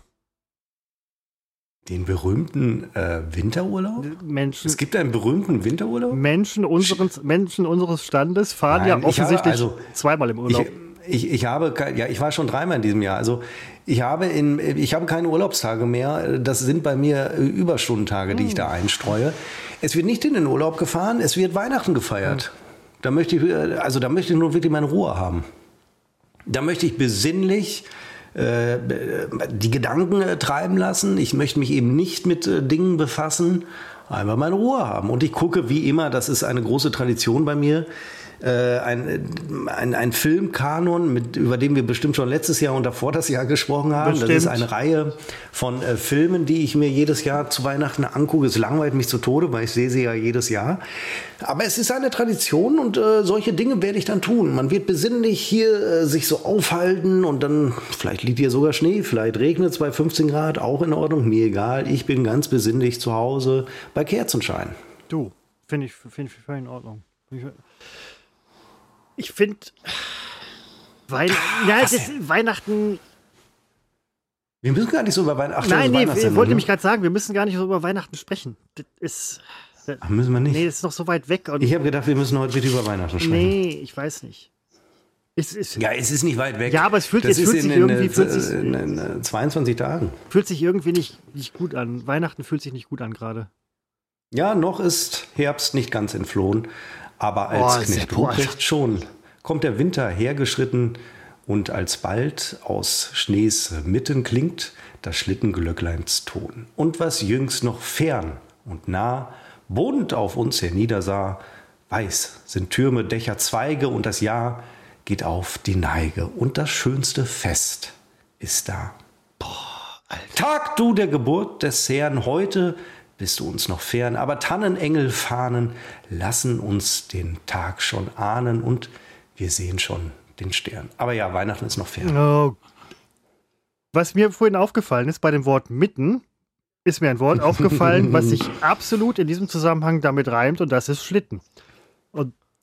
Den berühmten äh, Winterurlaub? Menschen, es gibt einen berühmten Winterurlaub? Menschen unseres, Menschen unseres Standes fahren Nein, ja offensichtlich also, zweimal im Urlaub. Ich, ich, ich, habe, ja, ich war schon dreimal in diesem Jahr. Also ich habe, in, ich habe keine Urlaubstage mehr. Das sind bei mir Überstundentage, die hm. ich da einstreue. Es wird nicht in den Urlaub gefahren, es wird Weihnachten gefeiert. Hm. Da möchte ich, also da möchte ich nur wirklich meine Ruhe haben. Da möchte ich besinnlich äh, die Gedanken äh, treiben lassen. Ich möchte mich eben nicht mit äh, Dingen befassen, einfach meine Ruhe haben. Und ich gucke wie immer, das ist eine große Tradition bei mir, äh, ein, ein, ein Filmkanon, mit, über den wir bestimmt schon letztes Jahr und davor das Jahr gesprochen haben. Bestimmt. Das ist eine Reihe von äh, Filmen, die ich mir jedes Jahr zu Weihnachten angucke. Es langweilt mich zu Tode, weil ich sehe sie ja jedes Jahr. Aber es ist eine Tradition und äh, solche Dinge werde ich dann tun. Man wird besinnlich hier äh, sich so aufhalten und dann, vielleicht liegt hier sogar Schnee, vielleicht regnet es bei 15 Grad, auch in Ordnung, mir egal. Ich bin ganz besinnlich zu Hause bei Kerzenschein. Du, finde ich, find ich völlig in Ordnung. Ich finde Weihn ja, Weihnachten. Wir müssen gar nicht so über Weihnachten. Nein, nee, ich wollte nämlich gerade sagen, wir müssen gar nicht so über Weihnachten sprechen. Das ist. Ach, müssen wir nicht? Nee, das ist noch so weit weg. ich habe gedacht, wir müssen heute bitte über Weihnachten sprechen. Nee, ich weiß nicht. Es ist, ja, es ist nicht weit weg. Ja, aber es fühlt, es fühlt sich irgendwie. Fühlt sich, in, in, 22 Tagen. Fühlt sich irgendwie nicht, nicht gut an. Weihnachten fühlt sich nicht gut an gerade. Ja, noch ist Herbst nicht ganz entflohen. Aber als oh, Knecht Ruprecht schon kommt der Winter hergeschritten und alsbald aus Schnees Mitten klingt das Schlittenglöckleins Ton. Und was jüngst noch fern und nah wohnt auf uns herniedersah, weiß sind Türme, Dächer, Zweige und das Jahr geht auf die Neige und das schönste Fest ist da. Boah. Tag du der Geburt des Herrn, heute bist du uns noch fern, aber Tannenengelfahnen lassen uns den Tag schon ahnen und wir sehen schon den Stern. Aber ja, Weihnachten ist noch fern. Oh. Was mir vorhin aufgefallen ist bei dem Wort mitten, ist mir ein Wort aufgefallen, was sich absolut in diesem Zusammenhang damit reimt und das ist Schlitten.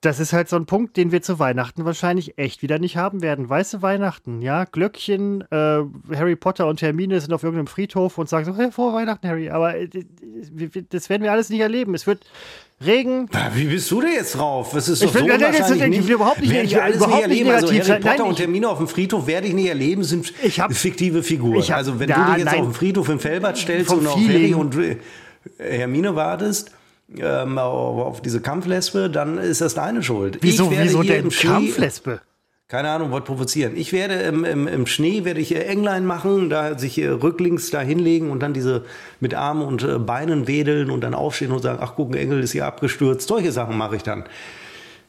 Das ist halt so ein Punkt, den wir zu Weihnachten wahrscheinlich echt wieder nicht haben werden. Weiße Weihnachten, ja, Glöckchen, äh, Harry Potter und Hermine sind auf irgendeinem Friedhof und sagen so, hey, frohe Weihnachten, Harry. Aber äh, das werden wir alles nicht erleben. Es wird Regen. Wie bist du denn jetzt drauf? Das ist doch ich so will, wahrscheinlich nicht. Ich will überhaupt nicht, ich alles überhaupt nicht erleben. Also Harry Potter nein, und Hermine auf dem Friedhof werde ich nicht erleben, sind hab, fiktive Figuren. Hab, also wenn da, du dich jetzt nein, auf den Friedhof in Felbert stellst und auf Harry und Hermine wartest, ähm, auf diese Kampflesbe, dann ist das deine Schuld. Wieso, wieso denn Kampflesbe? Keine Ahnung, wollte provozieren. Ich werde im, im, im Schnee werde ich Englein machen, da sich rücklings da hinlegen und dann diese mit Armen und äh, Beinen wedeln und dann aufstehen und sagen, ach guck, ein Engel ist hier abgestürzt. Solche Sachen mache ich dann.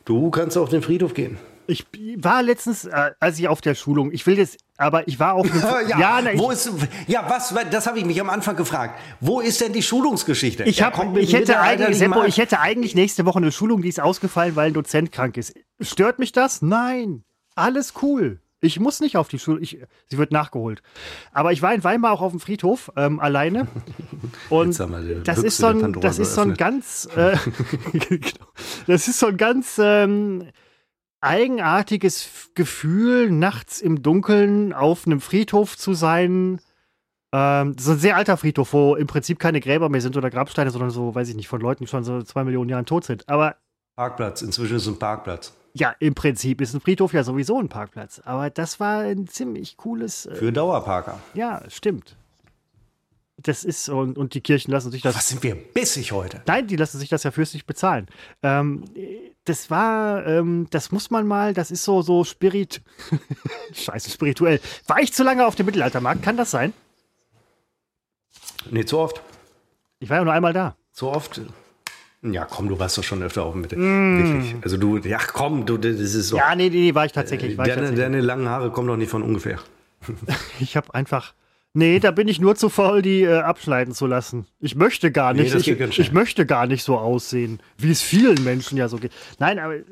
Du kannst auf den Friedhof gehen. Ich war letztens, äh, als ich auf der Schulung, ich will jetzt, aber ich war auf ja, ja, na, wo ist, ja, was, das habe ich mich am Anfang gefragt. Wo ist denn die Schulungsgeschichte? Ich, hab, ich, hätte eigentlich, Seppo, ich hätte eigentlich nächste Woche eine Schulung, die ist ausgefallen, weil ein Dozent krank ist. Stört mich das? Nein. Alles cool. Ich muss nicht auf die Schule. Ich, sie wird nachgeholt. Aber ich war in Weimar auch auf dem Friedhof ähm, alleine. Und das ist, so ein, das ist so ein ganz. Äh, genau. das ist so ein ganz. Eigenartiges Gefühl, nachts im Dunkeln auf einem Friedhof zu sein. Ähm, das ist ein sehr alter Friedhof, wo im Prinzip keine Gräber mehr sind oder Grabsteine, sondern so, weiß ich nicht, von Leuten, die schon so zwei Millionen Jahren tot sind. Aber. Parkplatz, inzwischen ist es ein Parkplatz. Ja, im Prinzip ist ein Friedhof ja sowieso ein Parkplatz. Aber das war ein ziemlich cooles. Äh, Für Dauerparker. Ja, stimmt. Das ist, und, und die Kirchen lassen sich das. Was sind wir bissig heute? Nein, die lassen sich das ja fürstlich bezahlen. Ähm, das war, ähm, das muss man mal, das ist so, so spirit. Scheiße, spirituell. War ich zu lange auf dem Mittelaltermarkt? Kann das sein? Nee, zu oft. Ich war ja nur einmal da. Zu oft. Ja, komm, du warst doch schon öfter auf dem Mitte. Mm. Wirklich. Also du, ja, komm, du, das ist so. Ja, nee, nee, war ich tatsächlich. War deine, ich tatsächlich. deine langen Haare kommen doch nicht von ungefähr. ich habe einfach Nee, da bin ich nur zu faul, die äh, abschneiden zu lassen. Ich möchte gar nicht. Nee, ich, ich, möchte gar nicht so aussehen, wie es vielen Menschen ja so geht. Nein, aber äh,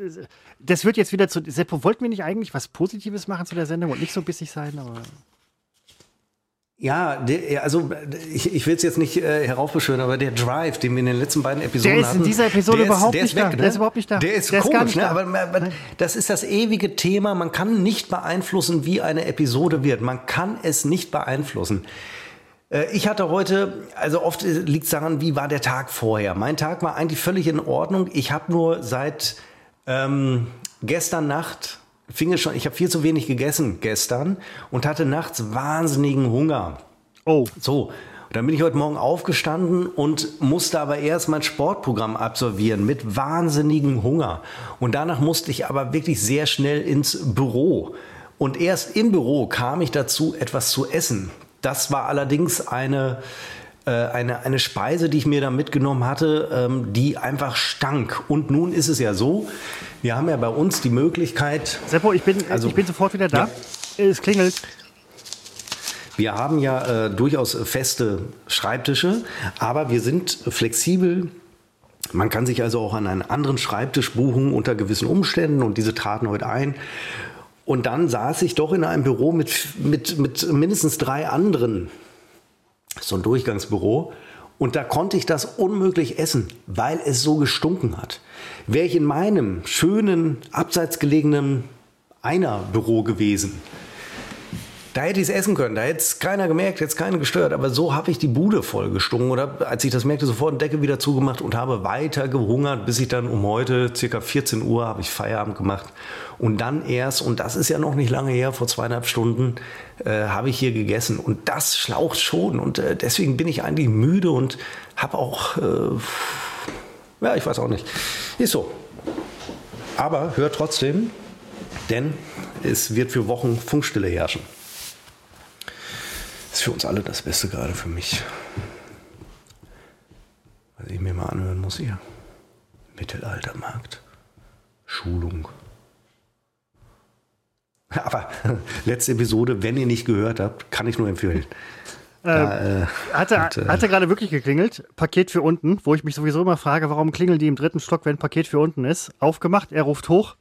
das wird jetzt wieder zu. Seppo, wollten wir nicht eigentlich was Positives machen zu der Sendung und nicht so bissig sein, aber. Ja, der, also ich, ich will es jetzt nicht äh, heraufbeschwören, aber der Drive, den wir in den letzten beiden Episoden hatten. Der ist in dieser Episode überhaupt ist, nicht weg, da. Ne? Der ist überhaupt nicht da. Der ist der komisch, ist ne? aber, aber das ist das ewige Thema. Man kann nicht beeinflussen, wie eine Episode wird. Man kann es nicht beeinflussen. Äh, ich hatte heute, also oft liegt es daran, wie war der Tag vorher. Mein Tag war eigentlich völlig in Ordnung. Ich habe nur seit ähm, gestern Nacht fing es schon, ich habe viel zu wenig gegessen gestern und hatte nachts wahnsinnigen Hunger. Oh. So. dann bin ich heute Morgen aufgestanden und musste aber erst mein Sportprogramm absolvieren mit wahnsinnigem Hunger. Und danach musste ich aber wirklich sehr schnell ins Büro. Und erst im Büro kam ich dazu, etwas zu essen. Das war allerdings eine eine, eine Speise, die ich mir da mitgenommen hatte, ähm, die einfach stank. Und nun ist es ja so, wir haben ja bei uns die Möglichkeit. Seppo, ich bin, also, ich bin sofort wieder da. Ja. Es klingelt. Wir haben ja äh, durchaus feste Schreibtische, aber wir sind flexibel. Man kann sich also auch an einen anderen Schreibtisch buchen unter gewissen Umständen und diese traten heute ein. Und dann saß ich doch in einem Büro mit, mit, mit mindestens drei anderen, so ein Durchgangsbüro. Und da konnte ich das unmöglich essen, weil es so gestunken hat. Wäre ich in meinem schönen, abseits gelegenen Einer-Büro gewesen, da hätte ich es essen können, da hätte es keiner gemerkt, hätte es keinen gestört. Aber so habe ich die Bude voll gestunken oder als ich das merkte, sofort eine Decke wieder zugemacht und habe weiter gehungert, bis ich dann um heute, circa 14 Uhr, habe ich Feierabend gemacht. Und dann erst, und das ist ja noch nicht lange her, vor zweieinhalb Stunden, äh, habe ich hier gegessen. Und das schlaucht schon. Und äh, deswegen bin ich eigentlich müde und habe auch, äh, ja, ich weiß auch nicht. Ist so. Aber hört trotzdem, denn es wird für Wochen Funkstille herrschen ist für uns alle das Beste, gerade für mich. Was ich mir mal anhören muss hier. Mittelaltermarkt. Schulung. Aber letzte Episode, wenn ihr nicht gehört habt, kann ich nur empfehlen. Da, äh, hatte, und, äh, hatte gerade wirklich geklingelt. Paket für unten, wo ich mich sowieso immer frage, warum klingeln die im dritten Stock, wenn Paket für unten ist. Aufgemacht, er ruft hoch.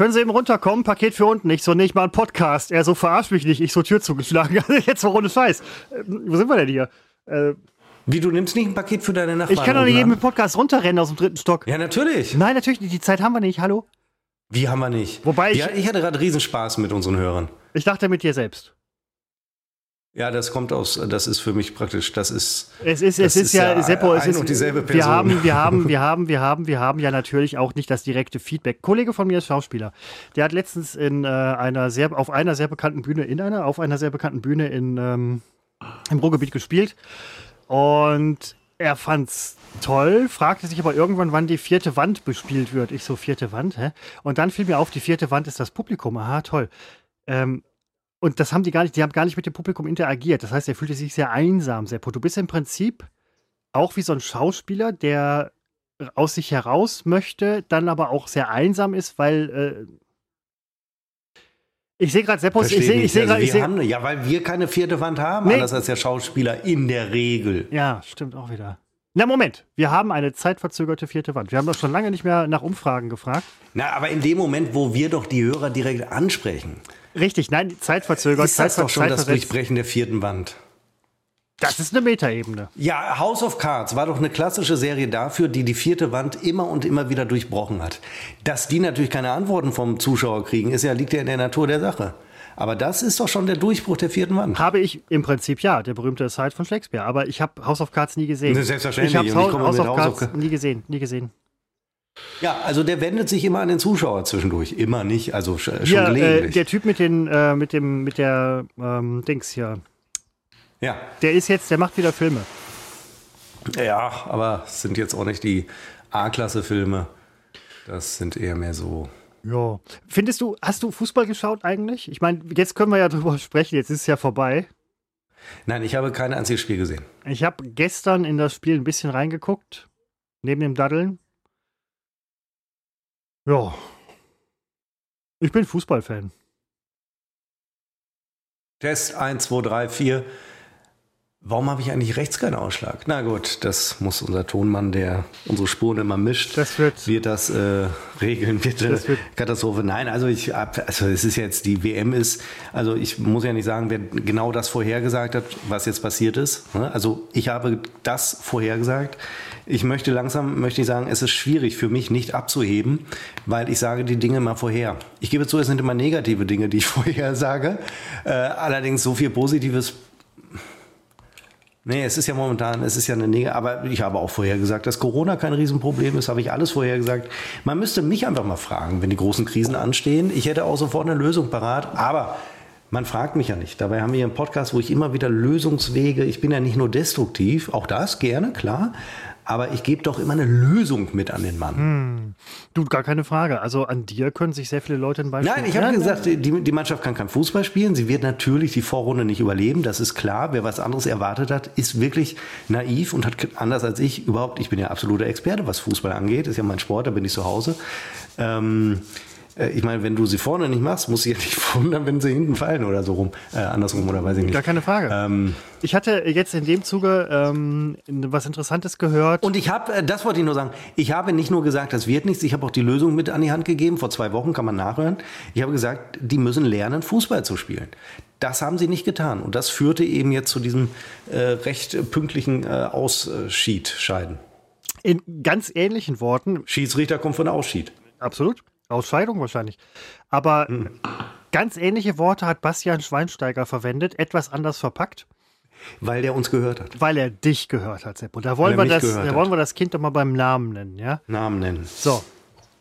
Können Sie eben runterkommen? Paket für unten. Ich so, nee, ich mal einen Podcast. Er so, verarsch mich nicht. Ich so, Tür zugeschlagen. Also jetzt war ohne Scheiß. Äh, wo sind wir denn hier? Äh, Wie, du nimmst nicht ein Paket für deine Nachbarn? Ich kann doch nicht im Podcast runterrennen aus dem dritten Stock. Ja, natürlich. Nein, natürlich nicht. Die Zeit haben wir nicht. Hallo? Wie haben wir nicht? Wobei ich. Ich hatte gerade Riesenspaß mit unseren Hörern. Ich dachte mit dir selbst. Ja, das kommt aus, das ist für mich praktisch, das ist. Es ist, es ist, ist ja, Seppo, es ist, und dieselbe Person. Wir haben, wir haben, wir haben, wir haben, wir haben ja natürlich auch nicht das direkte Feedback. Kollege von mir ist Schauspieler. Der hat letztens in äh, einer sehr, auf einer sehr bekannten Bühne, in einer, auf einer sehr bekannten Bühne in, ähm, im Ruhrgebiet gespielt. Und er fand's toll, fragte sich aber irgendwann, wann die vierte Wand bespielt wird. Ich so, vierte Wand, hä? Und dann fiel mir auf, die vierte Wand ist das Publikum. Aha, toll. Ähm, und das haben die gar nicht, die haben gar nicht mit dem Publikum interagiert. Das heißt, er fühlte sich sehr einsam, sehr Du bist im Prinzip auch wie so ein Schauspieler, der aus sich heraus möchte, dann aber auch sehr einsam ist, weil äh, ich sehe gerade Seppos, ich sehe, ich sehe also gerade, ja, weil wir keine vierte Wand haben, nee. anders als der Schauspieler in der Regel. Ja, stimmt auch wieder. Na Moment, wir haben eine zeitverzögerte vierte Wand. Wir haben doch schon lange nicht mehr nach Umfragen gefragt. Na, aber in dem Moment, wo wir doch die Hörer direkt ansprechen. Richtig, nein, zeitverzögert. Ist das doch schon das Durchbrechen der vierten Wand. Das ist eine Metaebene. Ja, House of Cards war doch eine klassische Serie dafür, die die vierte Wand immer und immer wieder durchbrochen hat. Dass die natürlich keine Antworten vom Zuschauer kriegen, ist ja, liegt ja in der Natur der Sache. Aber das ist doch schon der Durchbruch der vierten Wand. Habe ich im Prinzip ja, der berühmte Side von Shakespeare. Aber ich habe House of Cards nie gesehen. Selbstverständlich. Ich habe House, House of Cards nie gesehen, nie gesehen. Ja, also der wendet sich immer an den Zuschauer zwischendurch. Immer nicht, also schon ja, äh, gelegentlich. Äh, der Typ mit den, äh, mit dem, mit der ähm, Dings hier. Ja. Der ist jetzt, der macht wieder Filme. Ja, aber es sind jetzt auch nicht die A-Klasse-Filme. Das sind eher mehr so. Ja. Findest du, hast du Fußball geschaut eigentlich? Ich meine, jetzt können wir ja drüber sprechen, jetzt ist es ja vorbei. Nein, ich habe kein einziges Spiel gesehen. Ich habe gestern in das Spiel ein bisschen reingeguckt, neben dem Daddeln. Ja. Ich bin Fußballfan. Test 1, 2, 3, 4. Warum habe ich eigentlich rechts keinen Ausschlag? Na gut, das muss unser Tonmann, der unsere Spuren immer mischt, das wird, wird das äh, regeln. Bitte. Das wird Katastrophe. Nein, also ich also es ist jetzt die WM ist, also ich muss ja nicht sagen, wer genau das vorhergesagt hat, was jetzt passiert ist. Ne? Also ich habe das vorhergesagt. Ich möchte langsam, möchte ich sagen, es ist schwierig für mich nicht abzuheben, weil ich sage die Dinge mal vorher. Ich gebe zu, es sind immer negative Dinge, die ich vorher sage. Äh, allerdings so viel Positives Nee, es ist ja momentan, es ist ja eine Nähe, aber ich habe auch vorher gesagt, dass Corona kein Riesenproblem ist, habe ich alles vorher gesagt. Man müsste mich einfach mal fragen, wenn die großen Krisen anstehen. Ich hätte auch sofort eine Lösung parat, aber man fragt mich ja nicht. Dabei haben wir einen Podcast, wo ich immer wieder Lösungswege, ich bin ja nicht nur destruktiv, auch das gerne, klar, aber ich gebe doch immer eine Lösung mit an den Mann. Hm. Du, gar keine Frage. Also an dir können sich sehr viele Leute ein Beispiel Nein, ich habe gesagt, die, die Mannschaft kann kein Fußball spielen. Sie wird natürlich die Vorrunde nicht überleben. Das ist klar. Wer was anderes erwartet hat, ist wirklich naiv und hat anders als ich überhaupt, ich bin ja absoluter Experte, was Fußball angeht. Ist ja mein Sport, da bin ich zu Hause. Ähm, äh, ich meine, wenn du sie vorne nicht machst, muss ich ja nicht wundern, wenn sie hinten fallen oder so rum. Äh, andersrum oder weiß ich nicht. Gar keine Frage. Ähm, ich hatte jetzt in dem Zuge ähm, was Interessantes gehört. Und ich habe, äh, das wollte ich nur sagen, ich habe nicht nur gesagt, das wird nichts, ich habe auch die Lösung mit an die Hand gegeben. Vor zwei Wochen kann man nachhören. Ich habe gesagt, die müssen lernen, Fußball zu spielen. Das haben sie nicht getan. Und das führte eben jetzt zu diesem äh, recht pünktlichen äh, Ausschiedscheiden. In ganz ähnlichen Worten. Schiedsrichter kommt von Ausschied. Absolut. Ausscheidung wahrscheinlich. Aber hm. ganz ähnliche Worte hat Bastian Schweinsteiger verwendet, etwas anders verpackt. Weil der uns gehört hat. Weil er dich gehört hat, Sepp. Und da wollen, wir das, da wollen wir das Kind doch mal beim Namen nennen, ja? Namen nennen. So.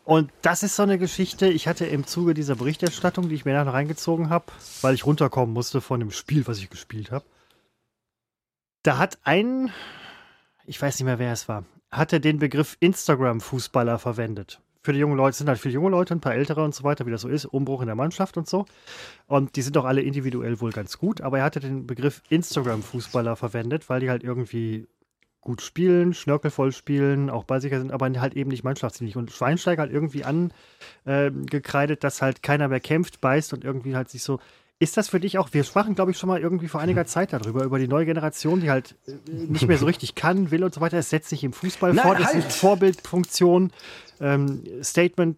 Und das ist so eine Geschichte, ich hatte im Zuge dieser Berichterstattung, die ich mir dann reingezogen habe, weil ich runterkommen musste von dem Spiel, was ich gespielt habe. Da hat ein, ich weiß nicht mehr, wer es war, hatte den Begriff Instagram-Fußballer verwendet für die jungen Leute sind halt viele junge Leute, ein paar ältere und so weiter, wie das so ist, Umbruch in der Mannschaft und so. Und die sind auch alle individuell wohl ganz gut, aber er hatte den Begriff Instagram-Fußballer verwendet, weil die halt irgendwie gut spielen, schnörkelvoll spielen, auch ballsicher sind, aber halt eben nicht mannschaftsdienlich. Und Schweinsteiger hat irgendwie angekreidet, dass halt keiner mehr kämpft, beißt und irgendwie halt sich so ist das für dich auch, wir sprachen, glaube ich, schon mal irgendwie vor einiger Zeit darüber, über die neue Generation, die halt äh, nicht mehr so richtig kann, will und so weiter. Es setzt sich im Fußball Nein, vor, das halt. ist Vorbildfunktion, ähm, Statement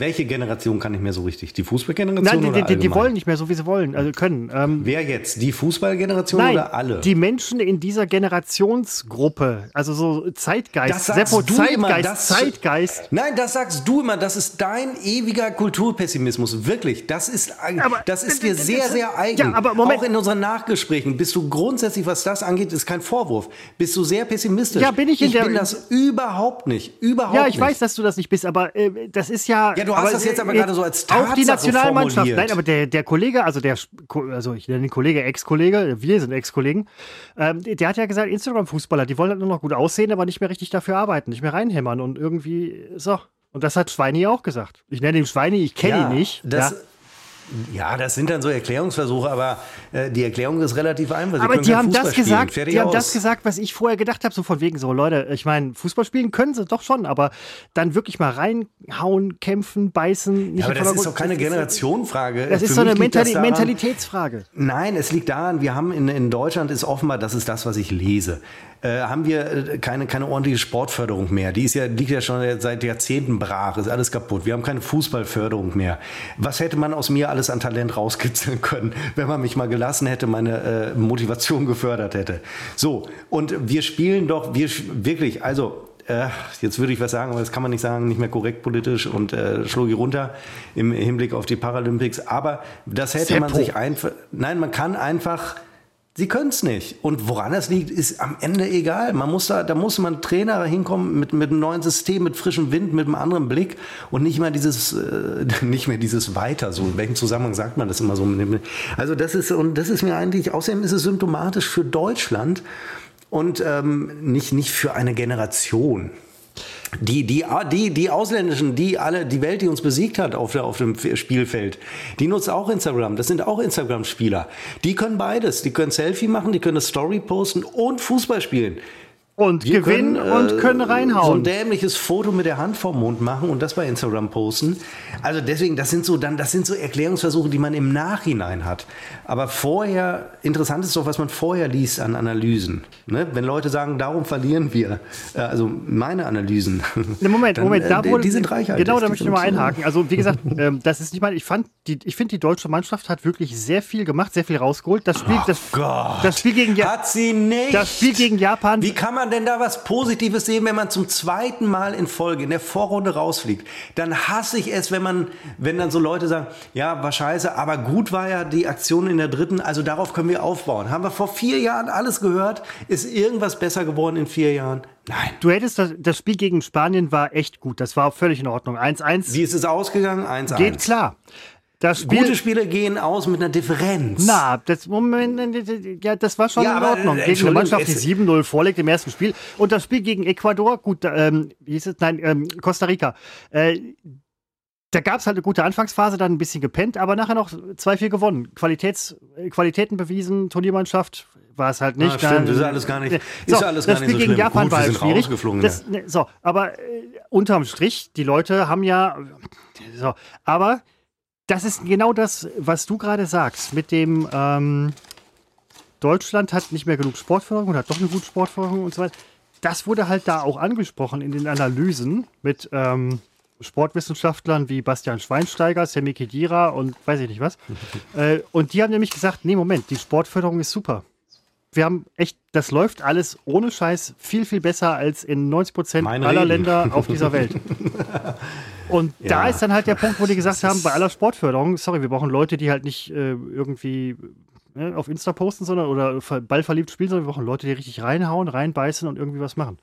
welche Generation kann nicht mehr so richtig? Die Fußballgeneration? Nein, die, die, die, wollen nicht mehr so, wie sie wollen, also können. Ähm, Wer jetzt? Die Fußballgeneration oder alle? Die Menschen in dieser Generationsgruppe, also so Zeitgeist, Seppo, Zeitgeist, immer, das, Zeitgeist. Nein, das sagst du immer, das ist dein ewiger Kulturpessimismus. Wirklich, das ist, aber, das ist dir sehr, sehr eigen. Ja, aber Moment. Auch in unseren Nachgesprächen bist du grundsätzlich, was das angeht, ist kein Vorwurf. Bist du sehr pessimistisch. Ja, bin ich in ich der. Ich bin das überhaupt nicht. Überhaupt nicht. Ja, ich nicht. weiß, dass du das nicht bist, aber äh, das ist ja. Ja, du hast aber, das jetzt aber gerade so als Tatsache Auch die Nationalmannschaft. Formuliert. Nein, aber der, der Kollege, also der, also ich nenne den Kollege Ex-Kollege, wir sind Ex-Kollegen, ähm, der hat ja gesagt, Instagram-Fußballer, die wollen halt nur noch gut aussehen, aber nicht mehr richtig dafür arbeiten, nicht mehr reinhämmern und irgendwie so. Und das hat Schweini auch gesagt. Ich nenne ihn Schweini, ich kenne ja, ihn nicht. Das, ja. Ja, das sind dann so Erklärungsversuche, aber äh, die Erklärung ist relativ einfach. Sie aber die haben das gesagt, die haben das gesagt, was ich vorher gedacht habe, so von wegen so Leute, ich meine, Fußball spielen können sie doch schon, aber dann wirklich mal reinhauen, kämpfen, beißen. Nicht ja, aber das ist doch keine Generationenfrage. Das ist so eine Mentali daran, Mentalitätsfrage. Nein, es liegt daran, wir haben in, in Deutschland ist offenbar, das ist das, was ich lese äh, haben wir äh, keine, keine ordentliche Sportförderung mehr. Die ist ja, liegt ja schon seit Jahrzehnten brach, ist alles kaputt. Wir haben keine Fußballförderung mehr. Was hätte man aus mir alles an Talent rauskitzeln können, wenn man mich mal gelassen hätte, meine äh, Motivation gefördert hätte? So, und wir spielen doch, wir wirklich, also äh, jetzt würde ich was sagen, aber das kann man nicht sagen, nicht mehr korrekt politisch und äh, schlug ich runter im Hinblick auf die Paralympics. Aber das hätte Seppo. man sich einfach, nein, man kann einfach Sie können es nicht. Und woran das liegt, ist am Ende egal. Man muss da, da muss man Trainer hinkommen mit, mit einem neuen System, mit frischem Wind, mit einem anderen Blick und nicht mehr dieses, äh, nicht mehr dieses Weiter. So, in welchem Zusammenhang sagt man das immer so? Also das ist, und das ist mir eigentlich, außerdem ist es symptomatisch für Deutschland und ähm, nicht, nicht für eine Generation. Die, die, die, die Ausländischen, die alle, die Welt, die uns besiegt hat auf, der, auf dem Spielfeld, die nutzt auch Instagram. Das sind auch Instagram-Spieler. Die können beides. Die können Selfie machen, die können eine Story posten und Fußball spielen und wir gewinnen können, und äh, können reinhauen. So ein dämliches Foto mit der Hand vorm Mund machen und das bei Instagram posten. Also deswegen, das sind so dann, das sind so Erklärungsversuche, die man im Nachhinein hat. Aber vorher, interessant ist doch, was man vorher liest an Analysen. Ne? Wenn Leute sagen, darum verlieren wir, äh, also meine Analysen. Ne, Moment, dann, Moment, da äh, wohl, die sind reichhaltig. Genau, da möchte ich mal einhaken. Also wie gesagt, ähm, das ist nicht mal, ich fand, die, ich finde, die deutsche Mannschaft hat wirklich sehr viel gemacht, sehr viel rausgeholt. Das Spiel, oh das, Gott. das Spiel gegen ja hat sie nicht. Das Spiel gegen Japan. Wie kann man denn da was Positives sehen, wenn man zum zweiten Mal in Folge in der Vorrunde rausfliegt? Dann hasse ich es, wenn man, wenn dann so Leute sagen, ja, war scheiße, aber gut war ja die Aktion in der dritten, also darauf können wir aufbauen. Haben wir vor vier Jahren alles gehört? Ist irgendwas besser geworden in vier Jahren? Nein. Du hättest das, das Spiel gegen Spanien war echt gut. Das war völlig in Ordnung. 1-1. Wie ist es ausgegangen? 1-1. Geht klar. Das Spiel, Gute Spiele gehen aus mit einer Differenz. Na, das Moment, ja, das war schon Ja, in aber, Ordnung. äh, Gegen eine Mannschaft, die es- 7-0 vorlegt im ersten Spiel. Und das Spiel gegen Ecuador, gut, ähm, wie hieß es? Nein, ähm, Costa Rica. Äh, da gab es halt eine gute Anfangsphase, dann ein bisschen gepennt, aber nachher noch 2-4 gewonnen. Qualitäts, äh, Qualitäten bewiesen, Turniermannschaft war es halt nicht. Ah, stimmt, Dann- ist alles gar nicht- Ja. ist so, alles das gar nicht Spiel so gegen schlimm. Japan Gut, war halt schwierig. Das, ne, so, aber äh, unterm Strich, die Leute haben ja. So, aber das ist genau das, was du gerade sagst, mit dem ähm, Deutschland hat nicht mehr genug Sportförderung und hat doch eine gute Sportförderung und so weiter. Das wurde halt da auch angesprochen in den Analysen mit ähm, Sportwissenschaftlern wie Bastian Schweinsteiger, Sammy Kedira und weiß ich nicht was. äh, und die haben nämlich gesagt, nee, Moment, die Sportförderung ist super. Wir haben echt, das läuft alles ohne Scheiß viel, viel besser als in 90 Prozent aller. Länder auf dieser Welt. Und da Ja, ist dann halt der Punkt, wo die gesagt haben, bei aller Sportförderung, sorry, wir brauchen Leute, die halt nicht äh, irgendwie äh, auf Insta posten, sondern oder ver- ballverliebt spielen, sondern wir brauchen Leute, die richtig reinhauen, reinbeißen und irgendwie was machen.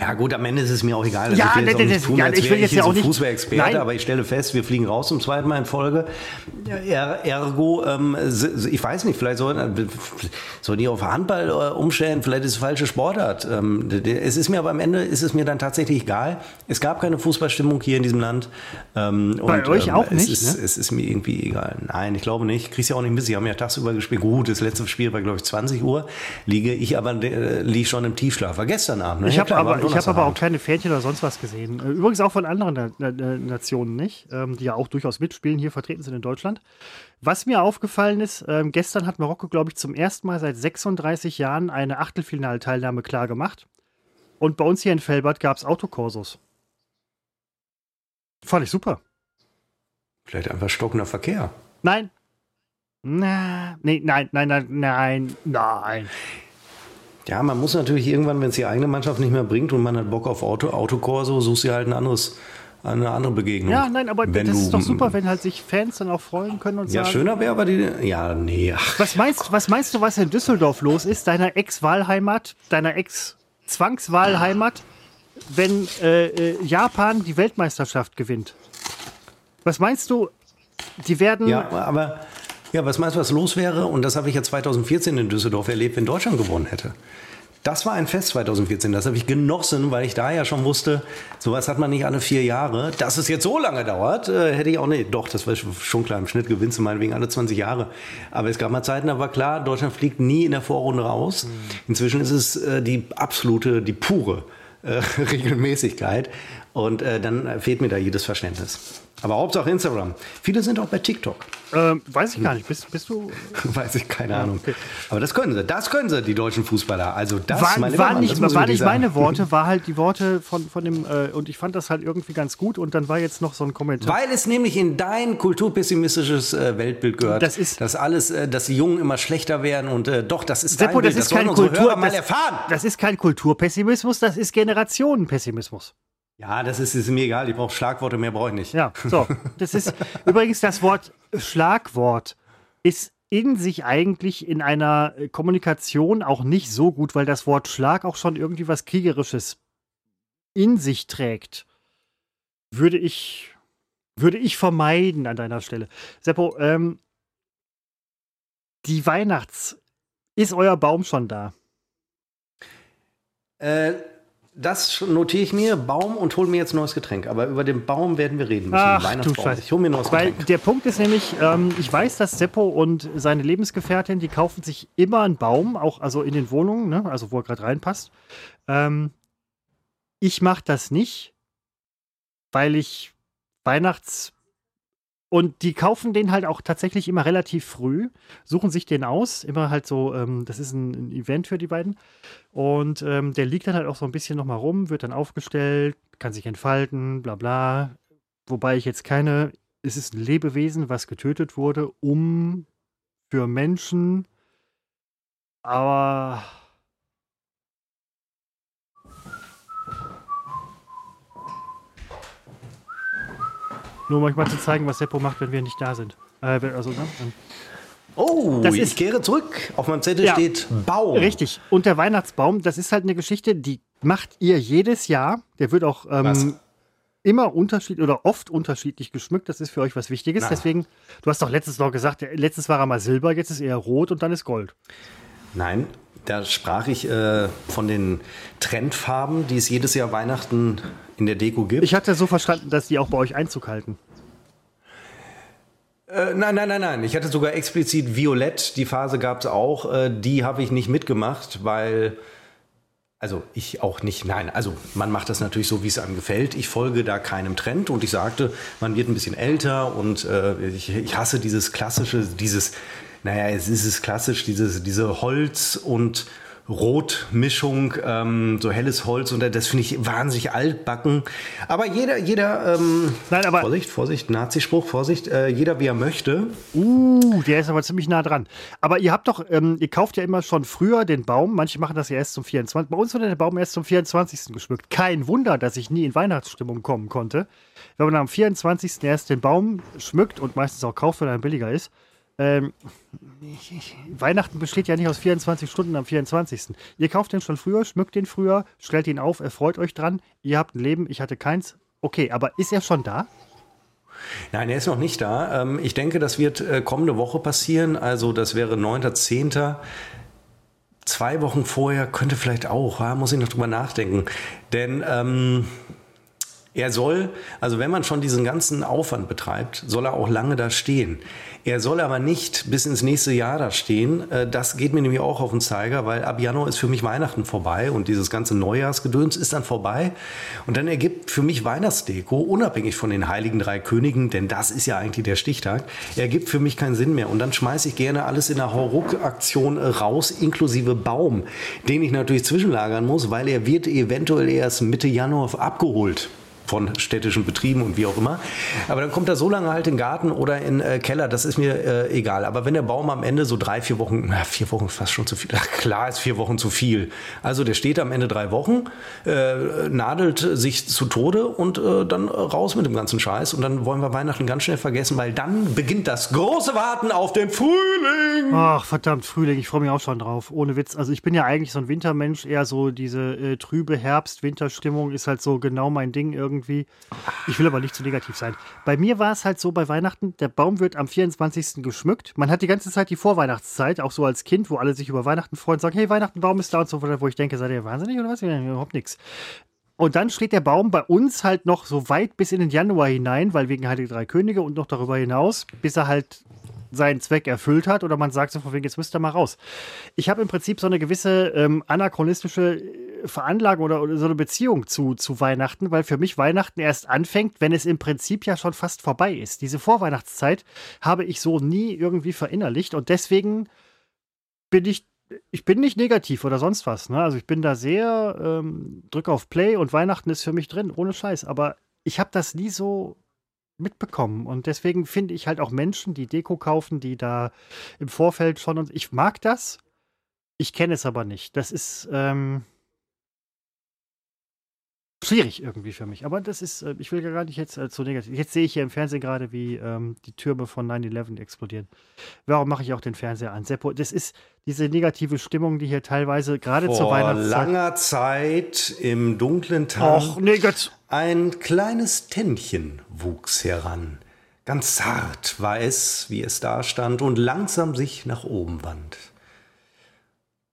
Ja gut, am Ende ist es mir auch egal. Also Ja, ich will jetzt auch nicht das- tun, ja, als ich will wäre jetzt hier ja so auch nicht- Fußballexperte, Nein. aber ich stelle fest, wir fliegen raus zum zweiten Mal in Folge. Er, ergo, ähm, ich weiß nicht, vielleicht sollen soll die auf Handball äh, umstellen, vielleicht ist es falsche Sportart. Ähm, es ist mir aber am Ende ist es mir dann tatsächlich egal. Es gab keine Fußballstimmung hier in diesem Land. Ähm, Bei und, euch ähm, auch es nicht, Ist, ne? Es ist mir irgendwie egal. Nein, ich glaube nicht. Kriegst ja auch nicht mit. Sie haben ja tagsüber gespielt. Gut, das letzte Spiel war, glaube ich, 20 Uhr. Liege ich aber äh, liege schon im Tiefschlaf. War gestern Abend. Ne? Ich Ja, habe aber, ich hab aber auch keine Fähnchen oder sonst was gesehen. Äh, Übrigens auch von anderen Na Na Na- Nationen nicht, ähm, die ja auch durchaus mitspielen, hier vertreten sind in Deutschland. Was mir aufgefallen ist, ähm, gestern hat Marokko, glaube ich, zum ersten Mal seit 36 Jahren eine Achtelfinalteilnahme klar gemacht. Und bei uns hier in Felbert gab es Autokorsos. Fand ich super. Vielleicht einfach stockender Verkehr. Nein. Na, nee, nein, nein, nein, nein, nein. Ja, man muss natürlich irgendwann, wenn es die eigene Mannschaft nicht mehr bringt und man hat Bock auf Auto, Autokorso, suchst du halt ein anderes, eine andere Begegnung. Ja, nein, aber Wenn das du- ist doch super, wenn halt sich Fans dann auch freuen können und Ja, sagen. schöner wäre aber die. Ja, nee. Ach, Was meinst, was meinst du, was in Düsseldorf los ist, deiner Ex-Wahlheimat, deiner Ex-Zwangswahlheimat, wenn äh, äh, Japan die Weltmeisterschaft gewinnt? Was meinst du, die werden. ja, aber. Ja, was meinst du, was los wäre? Und das habe ich ja 2014 in Düsseldorf erlebt, wenn Deutschland gewonnen hätte. Das war ein Fest 2014. Das habe ich genossen, weil ich da ja schon wusste, sowas hat man nicht alle vier Jahre. Dass es jetzt so lange dauert, äh, hätte ich auch nicht. Doch, das war schon klar. Im Schnitt gewinnst du meinetwegen alle 20 Jahre. Aber es gab mal Zeiten, da war klar, Deutschland fliegt nie in der Vorrunde raus. Inzwischen ist es äh, die absolute, die pure äh, Regelmäßigkeit. Und dann fehlt mir da jedes Verständnis. Aber Hauptsache Instagram. Viele sind auch bei TikTok. Ähm, weiß ich gar nicht. Bist, bist du. Weiß ich, keine Ahnung. Aber das können sie. Das können sie, die deutschen Fußballer. Also das, War, mein war Mann, nicht, das war nicht sagen. meine Worte, war halt die Worte von, von dem. Äh, und ich fand das halt irgendwie ganz gut. Und dann war jetzt noch so ein Kommentar. Weil es nämlich in dein kulturpessimistisches äh, Weltbild gehört, Das ist- dass alles, äh, dass die Jungen immer schlechter werden und äh, doch, das ist Seppo, dein das Bild. ist kein Kultur. Hörer mal Das, erfahren. das ist kein Kulturpessimismus, das ist Generationenpessimismus. Ja, das ist, ist mir egal. Ich brauche Schlagworte, mehr brauche ich nicht. Ja, so. Das ist übrigens das Wort Schlagwort ist in sich eigentlich in einer Kommunikation auch nicht so gut, weil das Wort Schlag auch schon irgendwie was Kriegerisches in sich trägt. Würde ich, würde ich vermeiden an deiner Stelle. Seppo, ähm, die Weihnachts. Ist euer Baum schon da? Äh, das notiere ich mir, Baum und hol mir jetzt ein neues Getränk. Aber über den Baum werden wir reden müssen. Ach, du Weihnachtsbaum. Scheiße. Ich hole mir ein neues Weil Getränk. der Punkt ist nämlich, ähm, ich weiß, dass Seppo und seine Lebensgefährtin, die kaufen sich immer einen Baum, auch also in den Wohnungen, ne? also wo er gerade reinpasst. Ähm, ich mache das nicht, weil ich Weihnachts- und die kaufen den halt auch tatsächlich immer relativ früh, suchen sich den aus, immer halt so, ähm, das ist ein, ein Event für die beiden. Und ähm, der liegt dann halt auch so ein bisschen nochmal rum, wird dann aufgestellt, kann sich entfalten, bla bla. Wobei ich jetzt keine, es ist ein Lebewesen, was getötet wurde, um für Menschen, aber nur manchmal zu zeigen, was Seppo macht, wenn wir nicht da sind. Äh, also, ne? Oh, Das ich ist- kehre zurück. Auf meinem Zettel Ja. steht Baum. Richtig. Und der Weihnachtsbaum, das ist halt eine Geschichte, die macht ihr jedes Jahr. Der wird auch. Ähm, immer unterschiedlich oder oft unterschiedlich geschmückt. Das ist für euch was Wichtiges. Na. Deswegen, du hast doch letztes noch gesagt, letztes war er mal Silber, jetzt ist er rot und dann ist Gold. Nein, da sprach ich äh, von den Trendfarben, die es jedes Jahr Weihnachten in der Deko gibt. Ich hatte so verstanden, dass die auch bei euch Einzug halten. Äh, nein, nein, nein, nein. Ich hatte sogar explizit Violett. Die Phase gab es auch. Äh, die habe ich nicht mitgemacht, weil. Also ich auch nicht, nein, also man macht das natürlich so, wie es einem gefällt. Ich folge da keinem Trend und ich sagte, man wird ein bisschen älter und äh, ich, ich hasse dieses klassische, dieses naja, es ist es klassisch, dieses, diese Holz- und Rotmischung, ähm, so helles Holz und das finde ich wahnsinnig altbacken. Aber jeder, jeder, ähm, Nein, aber Vorsicht, Vorsicht, Nazispruch, Vorsicht, äh, jeder wie er möchte. Uh, der ist aber ziemlich nah dran. Aber ihr habt doch, ähm, ihr kauft ja immer schon früher den Baum. Manche machen das ja erst zum 24. Bei uns wird der Baum erst zum 24. geschmückt. Kein Wunder, dass ich nie in Weihnachtsstimmung kommen konnte. Wenn man am 24. erst den Baum schmückt und meistens auch kauft, weil er billiger ist, ähm, Weihnachten besteht ja nicht aus 24 Stunden am 24. Ihr kauft den schon früher, schmückt den früher, stellt ihn auf, erfreut euch dran. Ihr habt ein Leben, ich hatte keins. Okay, aber ist er schon da? Nein, er ist noch nicht da. Ähm, ich denke, das wird äh, kommende Woche passieren. Also das wäre 9.10. Zwei Wochen vorher könnte vielleicht auch, muss ich noch drüber nachdenken. Denn ähm, er soll, also wenn man schon diesen ganzen Aufwand betreibt, soll er auch lange da stehen. Er soll aber nicht bis ins nächste Jahr da stehen. Äh, das geht mir nämlich auch auf den Zeiger, weil ab Januar ist für mich Weihnachten vorbei und dieses ganze Neujahrsgedöns ist dann vorbei. Und dann ergibt für mich Weihnachtsdeko, unabhängig von den Heiligen Drei Königen, denn das ist ja eigentlich der Stichtag, ergibt für mich keinen Sinn mehr. Und dann schmeiße ich gerne alles in der Hauruck-Aktion raus, inklusive Baum, den ich natürlich zwischenlagern muss, weil er wird eventuell erst Mitte Januar abgeholt von städtischen Betrieben und wie auch immer. Aber dann kommt er so lange halt in den Garten oder in äh, Keller, das ist mir äh, egal. Aber wenn der Baum am Ende so drei, vier Wochen, na, vier Wochen fast schon zu viel, Ach, klar ist vier Wochen zu viel. Also der steht am Ende drei Wochen, äh, nadelt sich zu Tode und äh, dann raus mit dem ganzen Scheiß. Und dann wollen wir Weihnachten ganz schnell vergessen, weil dann beginnt das große Warten auf den Frühling. Ach, verdammt, Frühling, ich freue mich auch schon drauf. Ohne Witz. Also ich bin ja eigentlich so ein Wintermensch, eher so diese äh, trübe Herbst-Winterstimmung ist halt so genau mein Ding irgendwie irgendwie. Ich will aber nicht zu negativ sein. Bei mir war es halt so bei Weihnachten, der Baum wird am 24. geschmückt. Man hat die ganze Zeit die Vorweihnachtszeit, auch so als Kind, wo alle sich über Weihnachten freuen sagen, hey, Weihnachten, Baum ist da und so weiter, wo ich denke, seid ihr wahnsinnig oder was? Überhaupt nichts. Und dann steht der Baum bei uns halt noch so weit bis in den Januar hinein, weil wegen Heilige Drei Könige und noch darüber hinaus, bis er halt seinen Zweck erfüllt hat oder man sagt so von wegen, jetzt müsst ihr mal raus. Ich habe im Prinzip so eine gewisse ähm, anachronistische Veranlagung oder, so eine Beziehung zu, zu Weihnachten, weil für mich Weihnachten erst anfängt, wenn es im Prinzip ja schon fast vorbei ist. Diese Vorweihnachtszeit habe ich so nie irgendwie verinnerlicht und deswegen bin ich ich bin nicht negativ oder sonst was. Ne? Also ich bin da sehr, ähm, drück auf Play und Weihnachten ist für mich drin, ohne Scheiß. Aber ich habe das nie so mitbekommen. Und deswegen finde ich halt auch Menschen, die Deko kaufen, die da im Vorfeld schon und ich mag das. Ich kenne es aber nicht. Das ist ähm, schwierig irgendwie für mich. Aber das ist, äh, ich will gar nicht jetzt äh, zu negativ. Jetzt sehe ich hier im Fernsehen gerade, wie ähm, die Türme von 9-11 explodieren. Warum mache ich auch den Fernseher an? Seppo, das ist diese negative Stimmung, die hier teilweise gerade zur Weihnachtszeit. Vor langer Zeit im dunklen Tag. Och, nee, Gott. Ein kleines Tännchen wuchs heran. Ganz zart war es, wie es da stand und langsam sich nach oben wand.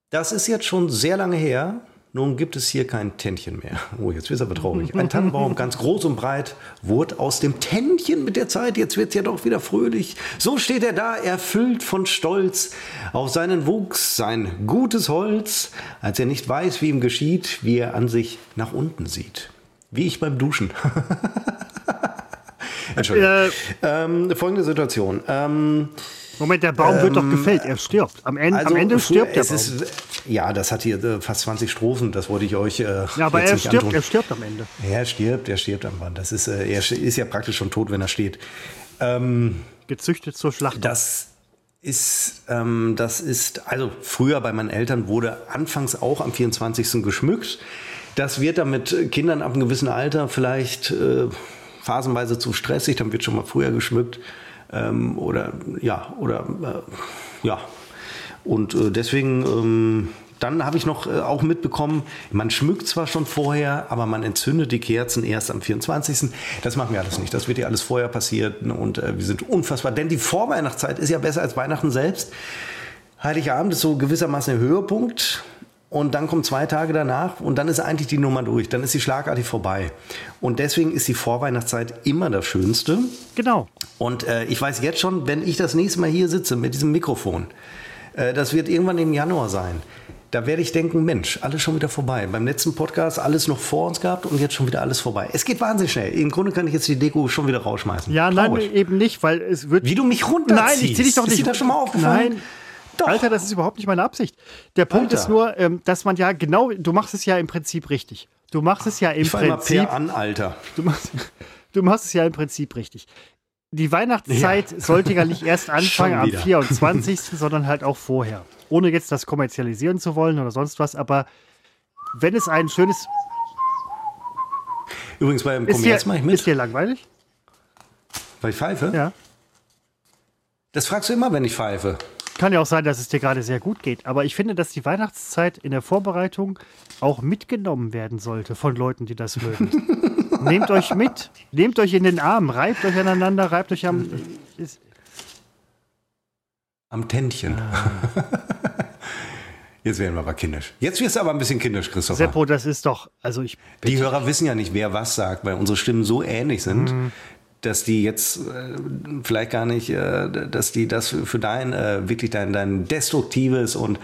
Das ist jetzt schon sehr lange her. Nun gibt es hier kein Tännchen mehr. Oh, jetzt wird es aber traurig. Ein Tannenbaum, ganz groß und breit, wurde aus dem Tännchen mit der Zeit. Jetzt wird es ja doch wieder fröhlich. So steht er da, erfüllt von Stolz auf seinen Wuchs, sein gutes Holz, als er nicht weiß, wie ihm geschieht, wie er an sich nach unten sieht. Wie ich beim Duschen. Entschuldigung. Äh, ähm, folgende Situation. Ähm, Moment, der Baum ähm, wird doch ähm, gefällt, er stirbt. Am Ende, also, am Ende stirbt der Baum. Ist, ja, das hat hier äh, fast 20 Strophen, das wollte ich euch. Äh, ja, aber er stirbt, er stirbt am Ende. Er stirbt, er stirbt am Band. Das ist, äh, er ist ja praktisch schon tot, wenn er steht. Ähm, Gezüchtet zur Schlacht. Das ist, ähm, das ist, also früher bei meinen Eltern wurde anfangs auch am 24. geschmückt. Das wird dann mit Kindern ab einem gewissen Alter vielleicht äh, phasenweise zu stressig, dann wird schon mal früher geschmückt. Ähm, oder ja, oder äh, ja. Und äh, deswegen, ähm, dann habe ich noch äh, auch mitbekommen, man schmückt zwar schon vorher, aber man entzündet die Kerzen erst am 24. Das machen wir alles nicht. Das wird ja alles vorher passiert und äh, wir sind unfassbar. Denn die Vorweihnachtszeit ist ja besser als Weihnachten selbst. Heiligabend ist so gewissermaßen der Höhepunkt. Und dann kommen zwei Tage danach und dann ist eigentlich die Nummer durch. Dann ist sie schlagartig vorbei. Und deswegen ist die Vorweihnachtszeit immer das Schönste. Genau. Und äh, ich weiß jetzt schon, wenn ich das nächste Mal hier sitze mit diesem Mikrofon, äh, das wird irgendwann im Januar sein. Da werde ich denken, Mensch, alles schon wieder vorbei. Beim letzten Podcast alles noch vor uns gehabt und jetzt schon wieder alles vorbei. Es geht wahnsinnig schnell. Im Grunde kann ich jetzt die Deko schon wieder rausschmeißen. Ja, Traurig. nein, eben nicht, weil es wird. Wie du mich runterziehst. Nein, ich zieh dich doch nicht. Ist dir das schon mal aufgefallen? Nein. Doch. Alter, das ist überhaupt nicht meine Absicht. Der Punkt Alter. ist nur, ähm, dass man ja genau, du machst es ja im Prinzip richtig. Du machst es ja im ich Prinzip. Mal per an, Alter. Du machst, du machst es ja im Prinzip richtig. Die Weihnachtszeit ja. sollte ja nicht erst anfangen am 24., sondern halt auch vorher. Ohne jetzt das kommerzialisieren zu wollen oder sonst was, aber wenn es ein schönes. Übrigens beim Kommerz mache ich mit. Ist dir langweilig? Weil ich pfeife? Ja. Das fragst du immer, wenn ich pfeife. Kann ja auch sein, dass es dir gerade sehr gut geht. Aber ich finde, dass die Weihnachtszeit in der Vorbereitung auch mitgenommen werden sollte von Leuten, die das mögen. Nehmt euch mit, nehmt euch in den Arm, reibt euch aneinander, reibt euch am. Ist, am Tändchen. Ah. Jetzt werden wir aber kindisch. Jetzt wirst du aber ein bisschen kindisch, Christopher. Seppo, das ist doch, also ich. Die Hörer wissen ja nicht, wer was sagt, weil unsere Stimmen so ähnlich sind. Mm dass die jetzt äh, vielleicht gar nicht, äh, dass die das für, für dein, äh, wirklich dein, dein destruktives und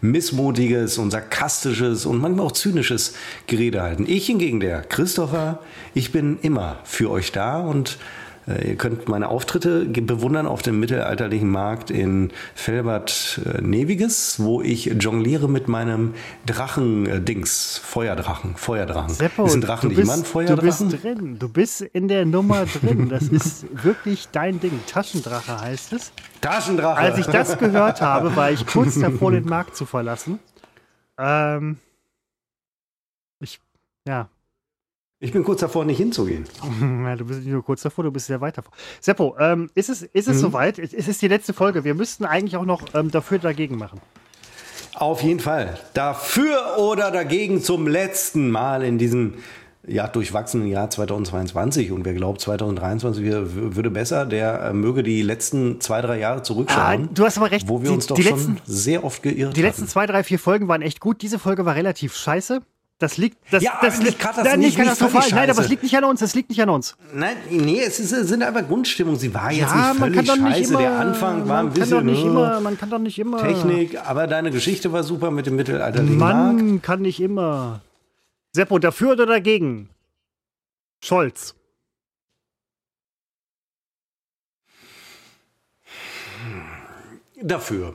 missmutiges und sarkastisches und manchmal auch zynisches Gerede halten. Ich hingegen, der Christopher, ich bin immer für euch da und ihr könnt meine Auftritte bewundern auf dem mittelalterlichen Markt in Felbert äh, Neviges, wo ich jongliere mit meinem Drachen-Dings, Feuerdrachen, Feuerdrachen. Seppo, ist ein Drachen nicht immer ein Feuerdrachen? Du bist drin, du bist in der Nummer drin. Das ist wirklich dein Ding. Taschendrache heißt es. Taschendrache. Als ich das gehört habe, war ich kurz davor, den Markt zu verlassen. Ähm, ich, ja, ich bin kurz davor, nicht hinzugehen. Ja, du bist nicht nur kurz davor, du bist sehr weit davor. Seppo, ähm, ist es, ist es mhm. soweit? Es ist die letzte Folge. Wir müssten eigentlich auch noch ähm, dafür dagegen machen. Auf jeden Fall. Dafür oder dagegen zum letzten Mal in diesem ja, durchwachsenen Jahr 2022. Und wer glaubt, 2023 würde besser, der äh, möge die letzten zwei, drei Jahre zurückschauen. Ah, du hast aber recht. Wo wir die, uns doch schon letzten, sehr oft geirrt Die letzten zwei, drei, vier Folgen waren echt gut. Diese Folge war relativ scheiße. Das liegt, das, ja, das liegt gerade das nicht, katastrophal. Nein, aber es liegt nicht an uns. Es liegt nicht an uns. Nein, nee, es, ist, sind einfach Grundstimmung. Sie war jetzt ja, nicht völlig scheiße. Nicht immer, Der Anfang war ein bisschen. Nicht immer, man kann doch nicht immer. Technik, aber deine Geschichte war super mit dem mittelalterlichen Man Mark. kann nicht immer. Seppo, dafür oder dagegen? Scholz. Dafür.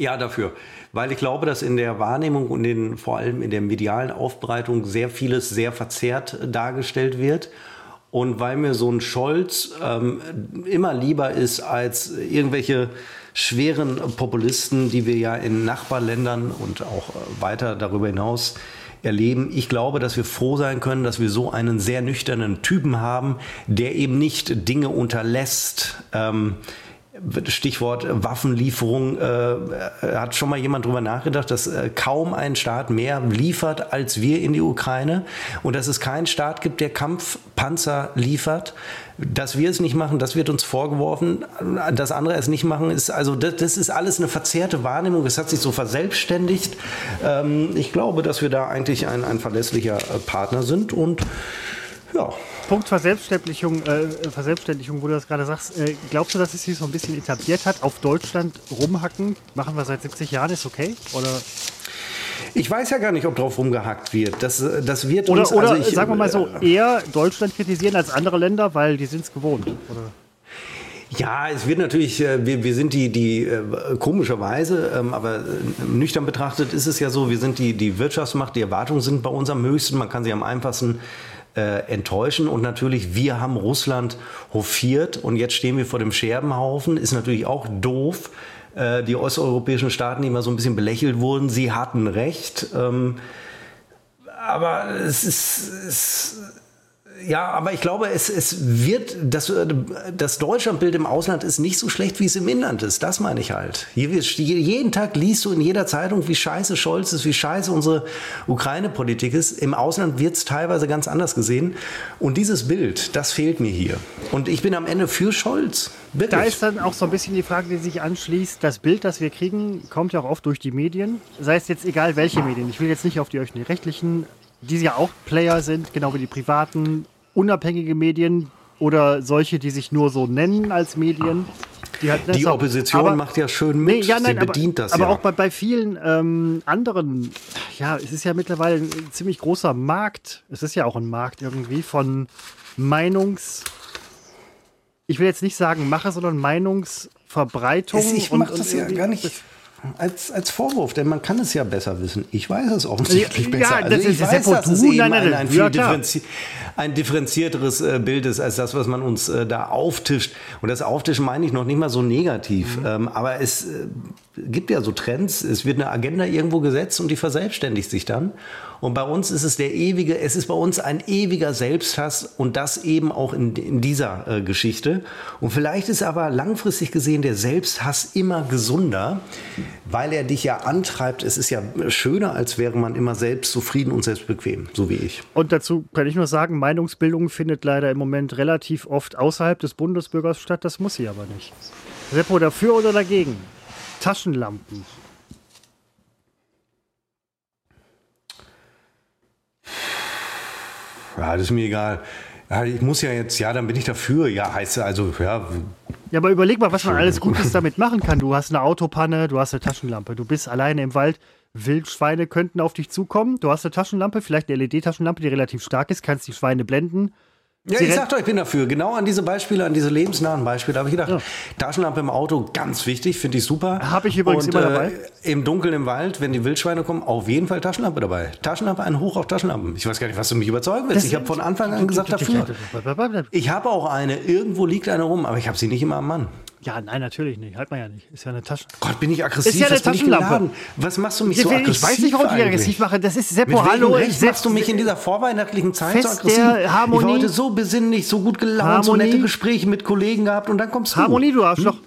Ja, dafür weil ich glaube, dass in der Wahrnehmung und in, vor allem in der medialen Aufbereitung sehr vieles sehr verzerrt dargestellt wird. Und weil mir so ein Scholz ähm, immer lieber ist als irgendwelche schweren Populisten, die wir ja in Nachbarländern und auch äh, weiter darüber hinaus erleben. Ich glaube, dass wir froh sein können, dass wir so einen sehr nüchternen Typen haben, der eben nicht Dinge unterlässt. Ähm, Stichwort Waffenlieferung, äh, hat schon mal jemand drüber nachgedacht, dass äh, kaum ein Staat mehr liefert als wir in die Ukraine und dass es keinen Staat gibt, der Kampfpanzer liefert. Dass wir es nicht machen, das wird uns vorgeworfen. Dass andere es nicht machen, ist also das, das ist alles eine verzerrte Wahrnehmung. Es hat sich so verselbstständigt. Ähm, ich glaube, dass wir da eigentlich ein, ein verlässlicher äh, Partner sind und ja. Punkt Verselbstständigung, äh, Verselbstständigung, wo du das gerade sagst. Äh, glaubst du, dass es sich so ein bisschen etabliert hat? Auf Deutschland rumhacken, machen wir seit 70 Jahren, ist okay? Oder? Ich weiß ja gar nicht, ob drauf rumgehackt wird. Das, das wird oder, uns, oder also ich, sagen wir mal so, äh, eher Deutschland kritisieren als andere Länder, weil die sind es gewohnt. Oder? Ja, es wird natürlich, äh, wir, wir sind die, die äh, komischerweise, ähm, aber nüchtern betrachtet ist es ja so, wir sind die, die Wirtschaftsmacht, die Erwartungen sind bei uns am höchsten, man kann sie am einfachsten äh, enttäuschen. Und natürlich, wir haben Russland hofiert und jetzt stehen wir vor dem Scherbenhaufen. Ist natürlich auch doof. Äh, die osteuropäischen Staaten, die immer so ein bisschen belächelt wurden, sie hatten recht. Ähm, aber es ist, es, Ja, aber ich glaube, es, es wird, das, das Deutschlandbild im Ausland ist nicht so schlecht, wie es im Inland ist. Das meine ich halt. jeden Tag liest du in jeder Zeitung, wie scheiße Scholz ist, wie scheiße unsere Ukraine-Politik ist. Im Ausland wird es teilweise ganz anders gesehen. Und dieses Bild, das fehlt mir hier. Und ich bin am Ende für Scholz. Wirklich. Da ist dann auch so ein bisschen die Frage, die sich anschließt. Das Bild, das wir kriegen, kommt ja auch oft durch die Medien. Sei es jetzt egal, welche Medien. Ich will jetzt nicht auf die öffentlich-rechtlichen die ja auch Player sind, genau wie die privaten, unabhängige Medien oder solche, die sich nur so nennen als Medien. Die, halt die Opposition aber, macht ja schön mit, nee, ja, nein, sie bedient aber, das aber ja. auch bei, bei vielen ähm, anderen, ja, es ist ja mittlerweile ein ziemlich großer Markt, es ist ja auch ein Markt irgendwie von Meinungs... Ich will jetzt nicht sagen Mache, sondern Meinungsverbreitung. Ich mache das ja gar nicht als, als Vorwurf, denn man kann es ja besser wissen. Ich weiß es offensichtlich ja, besser. Ja, das also ich ist weiß, dass es eben nein, nein, ein, ein, viel ja, differenzi ein differenzierteres äh, Bild ist als das, was man uns äh, da auftischt. Und das Auftischen meine ich noch nicht mal so negativ. Mhm. Ähm, aber es äh, gibt ja so Trends. Es wird eine Agenda irgendwo gesetzt und die verselbstständigt sich dann. Und bei uns ist es der ewige, es ist bei uns ein ewiger Selbsthass und das eben auch in, in dieser äh, Geschichte. Und vielleicht ist aber langfristig gesehen der Selbsthass immer gesunder, weil er dich ja antreibt. Es ist ja schöner, als wäre man immer selbst zufrieden und selbstbequem, so wie ich. Und dazu kann ich nur sagen, Meinungsbildung findet leider im Moment relativ oft außerhalb des Bundesbürgers statt. Das muss sie aber nicht. Seppo, dafür oder dagegen? Taschenlampen. Ja, das ist mir egal. Ich muss ja jetzt, ja, dann bin ich dafür. Ja, heißt also, ja. Ja, aber überleg mal, was man alles Gutes damit machen kann. Du hast eine Autopanne, du hast eine Taschenlampe, du bist alleine im Wald. Wildschweine könnten auf dich zukommen. Du hast eine Taschenlampe, vielleicht eine LED-Taschenlampe, die relativ stark ist, kannst die Schweine blenden. Ja, Sie ich sag doch, ich bin dafür. Genau an diese Beispiele, an diese lebensnahen Beispiele habe ich gedacht. Ja. Taschenlampe im Auto, ganz wichtig, finde ich super. Habe ich übrigens Und, immer dabei. Äh, Im Dunkeln im Wald, wenn die Wildschweine kommen, auf jeden Fall Taschenlampe dabei. Taschenlampe, ein Hoch auf Taschenlampen. Ich weiß gar nicht, was du mich überzeugen willst. Das ich habe von Anfang an gesagt dafür. Ich habe auch eine, irgendwo liegt eine rum, aber ich habe sie nicht immer am Mann. Ja, nein, natürlich nicht. Halt man ja nicht. Ist ja eine Tasche. Gott, bin ich aggressiv? Ist ja eine Taschenlampe. Was machst du mich ich so aggressiv? Ich weiß nicht, warum ich aggressiv mache. Das ist Seppo, hallo. Recht machst du mich in dieser vorweihnachtlichen Zeit so aggressiv? Der Harmonie. Ich war heute so besinnlich, so gut gelaunt, so nette Gespräche mit Kollegen gehabt und dann kommst du. Harmonie, du Arschloch. Hm?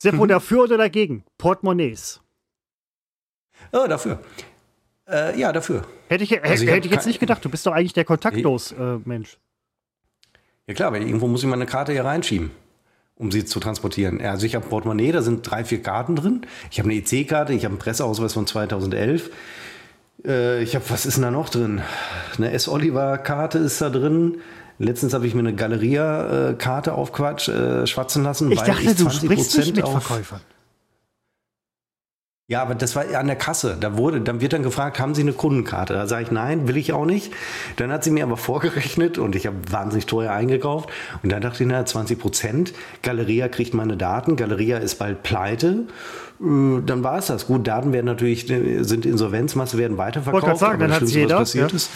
Seppo, hm? dafür oder dagegen? Portemonnaies. Oh, dafür. Äh, ja, dafür. Hätte ich, also ich, hätte ich jetzt nicht gedacht. Du bist doch eigentlich der kontaktlos äh, Mensch. Ja klar, weil irgendwo muss ich meine Karte hier reinschieben um sie zu transportieren. Also ich habe ein Portemonnaie, da sind drei, vier Karten drin. Ich habe eine EC-Karte, ich habe einen Presseausweis von 2011. Äh, ich habe, was ist denn da noch drin? Eine S-Oliver-Karte ist da drin. Letztens habe ich mir eine Galeria-Karte aufquatsch äh, schwatzen lassen. Ich dachte, ich du sprichst nicht mit Verkäufern. Ja, aber das war an der Kasse. Da wurde, dann wird dann gefragt, haben Sie eine Kundenkarte? Da sage ich, nein, will ich auch nicht. Dann hat sie mir aber vorgerechnet und ich habe wahnsinnig teuer eingekauft. Und dann dachte ich, na, 20 Prozent. Galeria kriegt meine Daten. Galeria ist bald pleite. Äh, dann war es das. Gut, Daten werden natürlich, sind Insolvenzmasse, werden weiterverkauft. Wollte sagen, dann hat jeder. Was passiert ja. ist.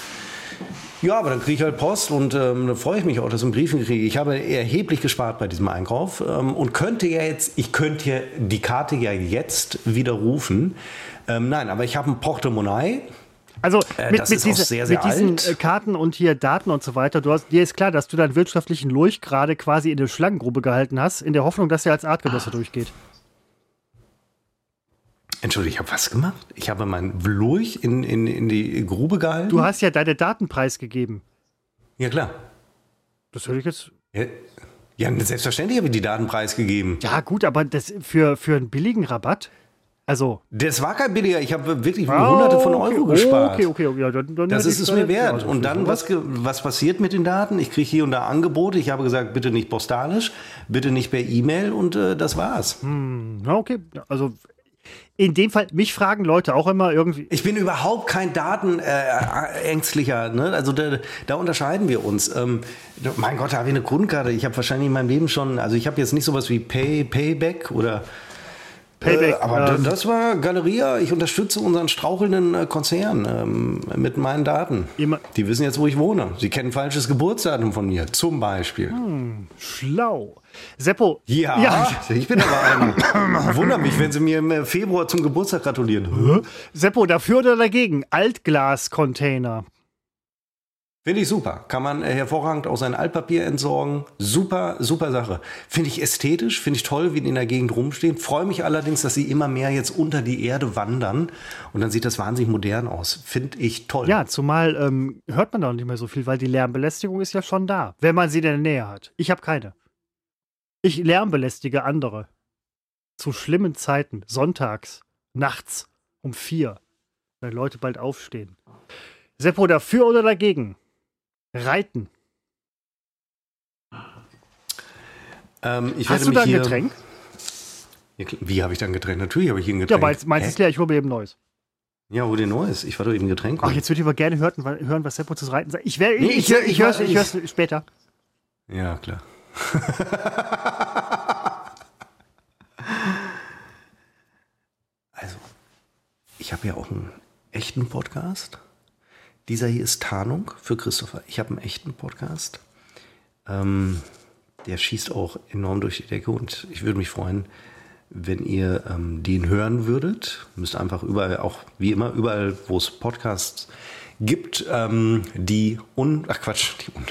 Ja, aber dann kriege ich halt Post und ähm, da freue ich mich auch, dass ich einen Briefen kriege. Ich habe erheblich gespart bei diesem Einkauf ähm, und könnte ja jetzt, ich könnte ja die Karte ja jetzt widerrufen. Ähm, nein, aber ich habe ein Portemonnaie. Also äh, mit, äh, mit, diese, sehr, sehr mit diesen alt. Karten und hier Daten und so weiter, du hast, dir ist klar, dass du deinen wirtschaftlichen Lurch gerade quasi in der Schlangengrube gehalten hast, in der Hoffnung, dass er als Artgenosse ah. durchgeht. Entschuldigung, ich habe was gemacht? Ich habe meinen Lurch in, in, in die Grube gehalten? Du hast ja deine Daten preisgegeben. Ja, klar. Das höre ich jetzt. Ja, ja, selbstverständlich habe ich die Daten preisgegeben. Ja, gut, aber das für, für einen billigen Rabatt? Also. Das war kein billiger, ich habe wirklich oh, hunderte von Euro okay, gespart. Okay, okay, okay. Ja, dann, dann das ist es mir wert. Also und dann, was, was passiert mit den Daten? Ich kriege hier und da Angebote. Ich habe gesagt, bitte nicht postalisch, bitte nicht per E-Mail und äh, das war's. Hm, okay, also in dem Fall, mich fragen Leute auch immer irgendwie. Ich bin überhaupt kein Datenängstlicher. Äh, ne? Also da, da, unterscheiden wir uns. Ähm, mein Gott, da habe ich eine Grundkarte. Ich habe wahrscheinlich in meinem Leben schon, also ich habe jetzt nicht sowas wie Pay, Payback oder Payback. Äh, aber ähm, das war Galeria. Ich unterstütze unseren strauchelnden äh, Konzern ähm, mit meinen Daten. Die wissen jetzt, wo ich wohne. Sie kennen falsches Geburtsdatum von mir, zum Beispiel. Hm, schlau. Seppo. Ja, ja, ich bin aber einer. Wunder mich, wenn Sie mir im Februar zum Geburtstag gratulieren. Seppo, dafür oder dagegen? Altglas-Container. Finde ich super. Kann man äh, hervorragend auch sein Altpapier entsorgen. Super, super Sache. Finde ich ästhetisch, finde ich toll, wie die in der Gegend rumstehen. Freue mich allerdings, dass sie immer mehr jetzt unter die Erde wandern. Und dann sieht das wahnsinnig modern aus. Finde ich toll. Ja, zumal ähm, hört man da nicht mehr so viel, weil die Lärmbelästigung ist ja schon da, wenn man sie in der Nähe hat. Ich habe keine. Ich lärmbelästige andere. Zu schlimmen Zeiten. Sonntags, nachts, um vier. Wenn Leute bald aufstehen. Seppo, dafür oder dagegen? Reiten. Ähm, ich Hast du da ein Getränk? Ja. Wie habe ich da ein Getränk? Natürlich habe ich hier ein Ja, Getränk. meins, meins Hä? ist leer, ich hole mir eben neues. Ja, wo denn neues? Ich war doch eben Getränk. Ach, jetzt würde ich aber gerne hören, hören was Seppo zu Reiten sagt. Ich, wär, Nee, ich, ich- ich, ich hör's später. Ja, klar. also, ich habe ja auch einen echten Podcast. Dieser hier ist Tarnung für Christopher. Ich habe einen echten Podcast. Ähm, der schießt auch enorm durch die Decke und ich würde mich freuen, wenn ihr ähm, den hören würdet. Müsst einfach überall, auch wie immer, überall, wo es Podcasts gibt, ähm, die un, ach Quatsch, die, un,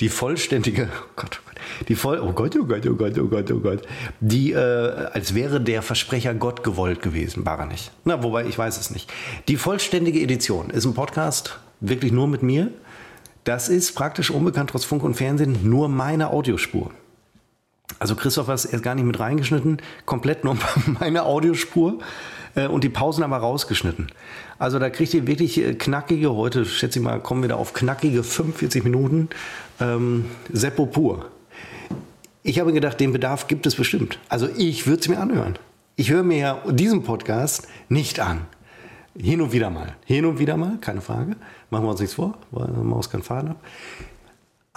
die vollständige, oh Gott, oh Gott, die voll, oh Gott, oh Gott, oh Gott, oh Gott, oh Gott, die, äh, als wäre der Versprecher Gott gewollt gewesen, war er nicht. Na, wobei, ich weiß es nicht. Die vollständige Edition ist ein Podcast wirklich nur mit mir. Das ist praktisch unbekannt trotz Funk und Fernsehen nur meine Audiospur. Also Christoph hat erst gar nicht mit reingeschnitten, komplett nur meine Audiospur äh, und die Pausen aber rausgeschnitten. Also da kriegt ihr wirklich äh, knackige, heute schätze ich mal, kommen wir da auf knackige 45 Minuten ähm, Seppo pur. Ich habe gedacht, den Bedarf gibt es bestimmt. Also ich würde es mir anhören. Ich höre mir ja diesen Podcast nicht an. Hin und wieder mal. Hin und wieder mal, keine Frage. Machen wir uns nichts vor, weil die Maus keinen Faden hat.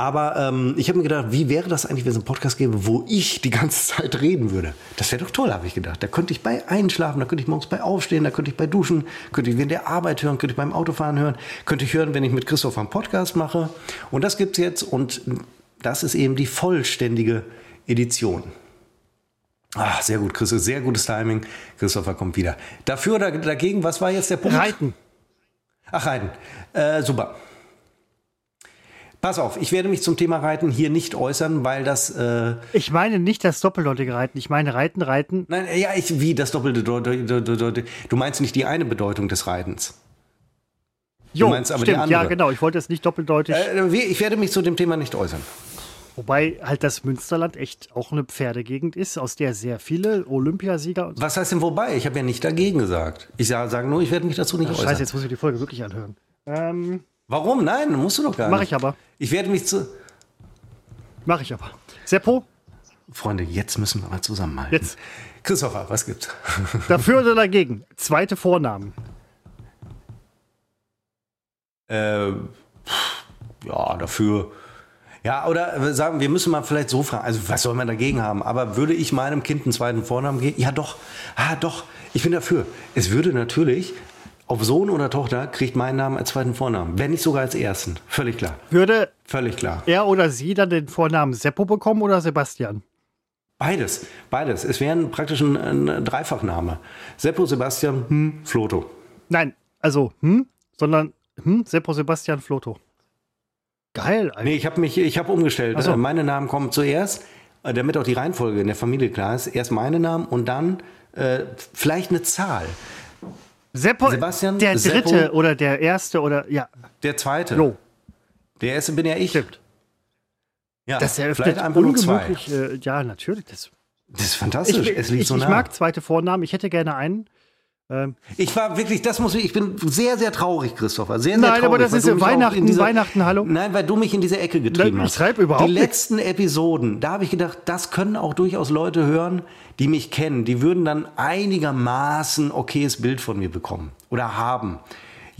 Aber ähm, ich habe mir gedacht, wie wäre das eigentlich, wenn es einen Podcast gäbe, wo ich die ganze Zeit reden würde? Das wäre doch toll, habe ich gedacht. Da könnte ich bei Einschlafen, da könnte ich morgens bei Aufstehen, da könnte ich bei Duschen, könnte ich während der Arbeit hören, könnte ich beim Autofahren hören, könnte ich hören, wenn ich mit Christoph einen Podcast mache. Und das gibt's jetzt und das ist eben die vollständige Edition. Ah, sehr gut, Christoph, sehr gutes Timing. Christopher kommt wieder. Dafür oder dagegen, was war jetzt der Punkt? Reiten. Ach, Reiten. Äh, super. Pass auf, ich werde mich zum Thema Reiten hier nicht äußern, weil das. Äh, Ich meine nicht das doppeldeutige Reiten. Ich meine Reiten, Reiten. nein, ja, ich, wie das doppelte. Du meinst nicht die eine Bedeutung des Reitens. Jo, meinst aber die stimmt. Ja, andere. genau. Ich wollte es nicht doppeldeutig. Äh, ich werde mich zu dem Thema nicht äußern. Wobei halt das Münsterland echt auch eine Pferdegegend ist, aus der sehr viele Olympiasieger und so. Was heißt denn wobei? Ich habe ja nicht dagegen gesagt. Ich sa- sage nur, ich werde mich dazu nicht äußern. Scheiße, jetzt muss ich die Folge wirklich anhören. Ähm, Warum? Nein, musst du doch gar Mach nicht. ich aber. Ich werde mich zu. Mach ich aber. Seppo, Freunde, jetzt müssen wir mal zusammenhalten. Jetzt. Christopher, was gibt's? dafür oder dagegen? Zweite Vornamen. Äh, ja, dafür. Ja, oder sagen wir müssen mal vielleicht so fragen, also was soll man dagegen haben? Aber würde ich meinem Kind einen zweiten Vornamen geben? Ja, doch. Ah, doch. Ich bin dafür. Es würde natürlich, auf Sohn oder Tochter kriegt mein Name als zweiten Vornamen. Wenn nicht sogar als ersten. Völlig klar. Würde Völlig klar. er oder sie dann den Vornamen Seppo bekommen oder Sebastian? Beides. Beides. Es wäre praktisch ein, ein Dreifachname. Seppo, Sebastian, hm, Floto. Nein, also, hm, sondern, hm, Seppo Sebastian Floto. Geil, Alter. Nee, ich habe mich, ich habe umgestellt. Ach so. Äh, Meine Namen kommen zuerst, äh, damit auch die Reihenfolge in der Familie klar ist. Erst meine Namen und dann äh, vielleicht eine Zahl. Seppo, Sebastian, der Seppo. dritte oder der erste oder, ja, Der zweite. jo, Der erste bin ja ich. stimmt. Ja, Das eröffnet vielleicht einfach nur zwei. äh, ja, natürlich. Das, Das ist fantastisch. ich es liegt ich, so ich nah. mag zweite Vornamen, ich hätte gerne einen. Ähm, Ich war wirklich, das muss ich, ich bin sehr, sehr traurig, Christopher. Sehr, sehr Nein, traurig. aber das ist auch Weihnachten, diese, Weihnachten, hallo? Nein, weil du mich in diese Ecke getrieben Nein, ich hast. treibe überhaupt Die letzten Episoden, da habe ich gedacht, das können auch durchaus Leute hören, die mich kennen. Die würden dann einigermaßen okayes Bild von mir bekommen oder haben.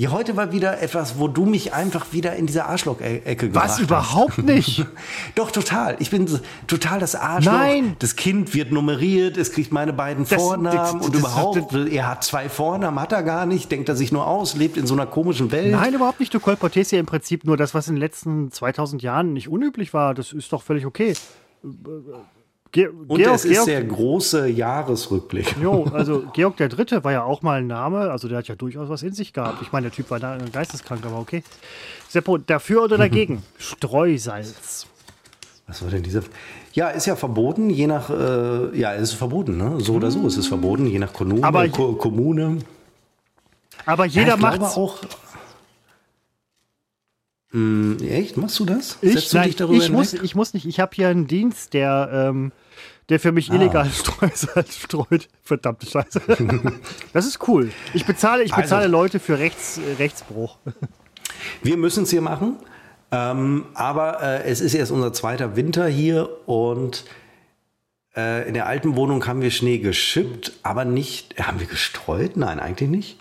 Ja, heute war wieder etwas, wo du mich einfach wieder in diese Arschloch-Ecke gebracht was hast. überhaupt nicht. Doch, total. Ich bin total das Arschloch. Nein. Das Kind wird nummeriert, es kriegt meine beiden Das- Vornamen das- und das- überhaupt, er hat zwei Vornamen, hat er gar nicht, denkt er sich nur aus, lebt in so einer komischen Welt. Nein, überhaupt nicht. Du kolportierst ja im Prinzip nur das, was in den letzten 2000 Jahren nicht unüblich war. Das ist doch völlig okay. Ge und Georg, es ist Georg, der große Jahresrückblick. Jo, also Georg der Dritte war ja auch mal ein Name, also der hat ja durchaus was in sich gehabt. Ich meine, der Typ war da geisteskrank, aber okay. Seppo, dafür oder dagegen? Streusalz. Was war denn dieser? Ja, ist ja verboten, je nach, äh, ja, ist verboten, ne? So oder so ist es verboten, je nach Kommune. Aber, Ko Kommune. aber jeder ja, macht auch. Hm, echt? Machst du das? Ich, Setzt nein, ich, muss, ich muss nicht. Ich habe hier einen Dienst, der, ähm, der für mich ah. illegal streut. Verdammte Scheiße. das ist cool. Ich bezahle, ich bezahle also, Leute für Rechts, Rechtsbruch. Wir müssen es hier machen. Ähm, aber äh, es ist erst unser zweiter Winter hier und äh, in der alten Wohnung haben wir Schnee geschippt, aber nicht. Haben wir gestreut? Nein, eigentlich nicht.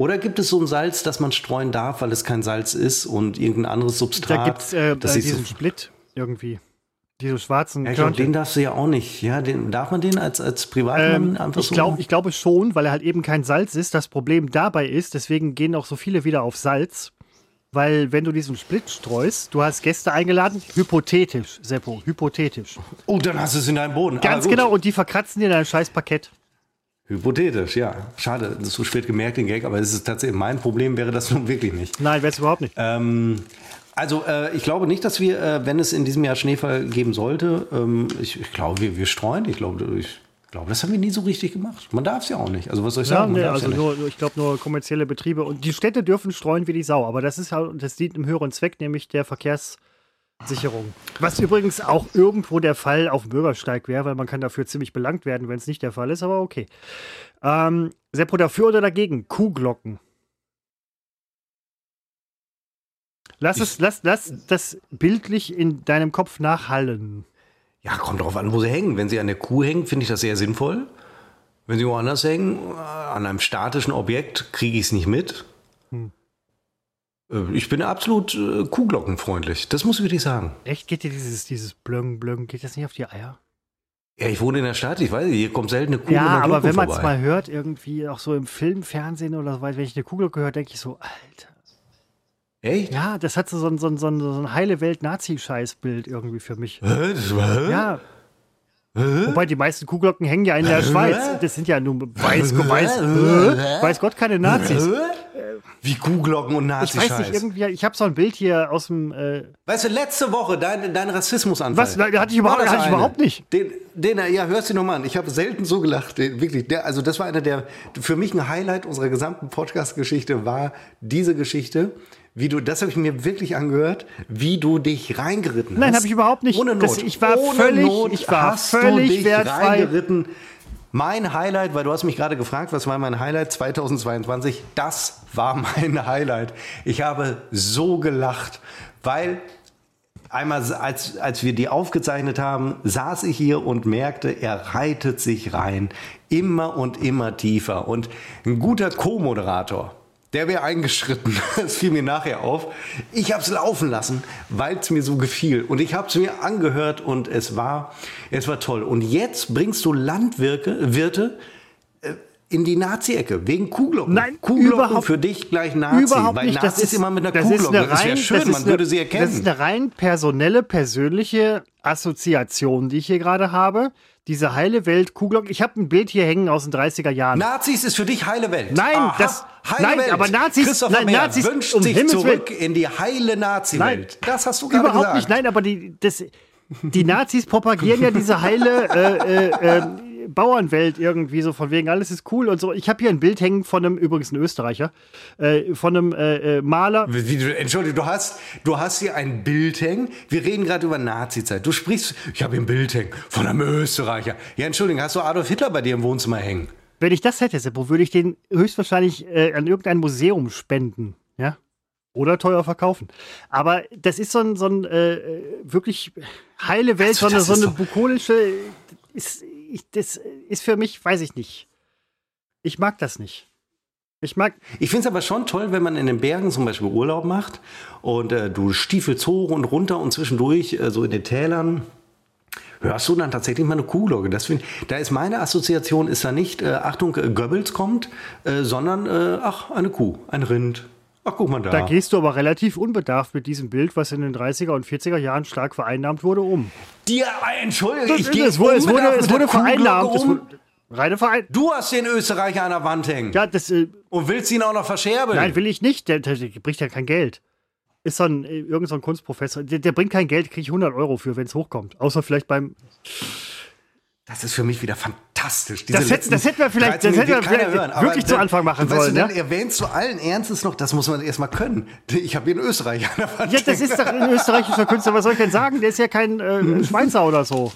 Oder gibt es so ein Salz, das man streuen darf, weil es kein Salz ist und irgendein anderes Substrat? Da gibt es äh, äh, diesen so Split irgendwie. Diese schwarzen ja, glaub, Den darfst du ja auch nicht. Ja, den, darf man den als, als Privatmann ähm, einfach ich so? Glaub, ich glaube schon, weil er halt eben kein Salz ist. Das Problem dabei ist, deswegen gehen auch so viele wieder auf Salz. Weil wenn du diesen Split streust, du hast Gäste eingeladen, hypothetisch, Seppo, hypothetisch. Oh, dann hast du es in deinem Boden. Ganz genau, und die verkratzen dir dein scheiß Parkett. Hypothetisch, ja. Schade, das ist so spät gemerkt, den Gag, aber es ist tatsächlich mein Problem, wäre das nun wirklich nicht. Nein, wäre es überhaupt nicht. Ähm, also äh, ich glaube nicht, dass wir, äh, wenn es in diesem Jahr Schneefall geben sollte, ähm, ich, ich, glaube, wir, wir streuen. Ich glaube, ich glaube, das haben wir nie so richtig gemacht. Man darf es ja auch nicht. Also was soll ich sagen? Ja, nee, also ja nur, ich glaube nur kommerzielle Betriebe und die Städte dürfen streuen wie die Sau, aber das ist halt, das dient einem höheren Zweck, nämlich der Verkehrssicherung. Was übrigens auch irgendwo der Fall auf dem Bürgersteig wäre, weil man kann dafür ziemlich belangt werden, wenn es nicht der Fall ist, aber okay. Ähm, Seppo, dafür oder dagegen? Kuhglocken. Lass, es, lass, lass das bildlich in deinem Kopf nachhallen. Ja, kommt darauf an, wo sie hängen. Wenn sie an der Kuh hängen, finde ich das sehr sinnvoll. Wenn sie woanders hängen, äh, an einem statischen Objekt, kriege ich es nicht mit. Hm. Äh, ich bin absolut äh, kuhglockenfreundlich. Das muss ich wirklich sagen. Echt? Geht dir dieses, dieses Blöng, Blöng, geht das nicht auf die Eier? Ja, ich wohne in der Stadt, ich weiß, hier kommt selten eine Kuh. Ja, aber wenn man es mal hört, irgendwie auch so im Film, Fernsehen oder so, wenn ich eine Kuhglocke höre, denke ich so, Alter. Echt? Ja, das hat so, so, so, so, so ein heile Welt-Nazi-Scheißbild irgendwie für mich. Hä? Das war, hä? Ja. Hä? Wobei die meisten Kuhglocken hängen ja in der Schweiz. Das sind ja nun weiß, weiß, weiß Gott keine Nazis. Wie Kuhglocken und Nazis. Ich weiß nicht, irgendwie, ich habe so ein Bild hier aus dem. Äh weißt du, letzte Woche dein, dein Rassismusanfall. Was? Den hatte ich überhaupt, hatte ich überhaupt nicht. Den, den, ja, hörst du nochmal an. Ich habe selten so gelacht. Den, wirklich. Der, also, das war einer der, für mich ein Highlight unserer gesamten Podcast-Geschichte, war diese Geschichte wie du, das habe ich mir wirklich angehört, wie du dich reingeritten hast. Nein, habe ich überhaupt nicht. Ohne Not. Das, ich war Ohne völlig, Not ich war völlig wertfrei. Reingeritten. Mein Highlight, weil du hast mich gerade gefragt, was war mein Highlight 2022? Das war mein Highlight. Ich habe so gelacht, weil einmal, als, als wir die aufgezeichnet haben, saß ich hier und merkte, er reitet sich rein. Immer und immer tiefer. Und ein guter Co-Moderator, der wäre eingeschritten. Das fiel mir nachher auf. Ich habe es laufen lassen, weil es mir so gefiel. Und ich habe es mir angehört und es war, es war toll. Und jetzt bringst du Landwirte Wirte, äh, in die Nazi-Ecke wegen Kuhglocken. Nein, Kuhglocken überhaupt, für dich gleich Nazi. Überhaupt weil nicht. Nazi das ist immer mit einer das Kuhglocke. Ist eine rein, das wäre schön, das man eine, würde sie erkennen. Das ist eine rein personelle, persönliche Assoziation, die ich hier gerade habe diese heile Welt Kuhglocken. Ich habe ein Bild hier hängen aus den 30er Jahren. Nazis ist für dich heile Welt. Nein, Aha, das heile nein, Welt. aber Nazis, Christopher nein, Nazis wünscht um sich Himmels zurück in die heile Nazi-Welt. Das hast du gerade Überhaupt gesagt. nicht. Nein, aber die, das, die Nazis propagieren ja diese heile äh, äh, äh, Bauernwelt irgendwie so von wegen alles ist cool und so. Ich habe hier ein Bild hängen von einem übrigens ein Österreicher, äh, von einem äh, äh, Maler. Entschuldigung, du hast du hast hier ein Bild hängen. Wir reden gerade über Nazizeit. Du sprichst, ich habe hier ein Bild hängen von einem Österreicher. Ja, Entschuldigung, hast du Adolf Hitler bei dir im Wohnzimmer hängen? Wenn ich das hätte, Seppo, würde ich den höchstwahrscheinlich äh, an irgendein Museum spenden, ja? Oder teuer verkaufen. Aber das ist so ein, so ein äh, wirklich heile Welt, also, so eine, so eine bukolische. Ist, ich, das ist für mich, weiß ich nicht. Ich mag das nicht. Ich mag. Ich finde es aber schon toll, wenn man in den Bergen zum Beispiel Urlaub macht und äh, du stiefelst hoch und runter und zwischendurch äh, so in den Tälern hörst du dann tatsächlich mal eine Kuhglocke. Das find, da ist meine Assoziation ist da nicht, äh, Achtung, äh, Goebbels kommt, äh, sondern, äh, ach, eine Kuh, ein Rind, Ach, guck mal da. Da gehst du aber relativ unbedarft mit diesem Bild, was in den 30er und 40er Jahren stark vereinnahmt wurde, um. Dir, Entschuldigung, ich Das- gehe es wurde, es wurde, es wurde vereinnahmt. Um. wurde, reine Verein. Du hast den Österreicher an der Wand hängen Ja, das. Äh, und willst ihn auch noch verscherbeln. nein, will ich nicht. Der, der, der bringt ja kein Geld. Ist so ein, äh, irgend so ein Kunstprofessor. Der, der bringt kein Geld, kriege ich 100 Euro für, wenn es hochkommt. Außer vielleicht beim. Das ist für mich wieder fantastisch. Diese Das hätten- letzten das hätten wir vielleicht- 13 das hätten wir vielleicht hören, wirklich zu Anfang machen weißt sollen, Du, dann ne? erwähnst du allen Ernstes noch, das muss man erstmal können. Ich habe hier einen Österreicher Ja, das ist doch ein österreichischer Künstler. Was soll ich denn sagen? Der ist ja kein äh, Schweizer oder so.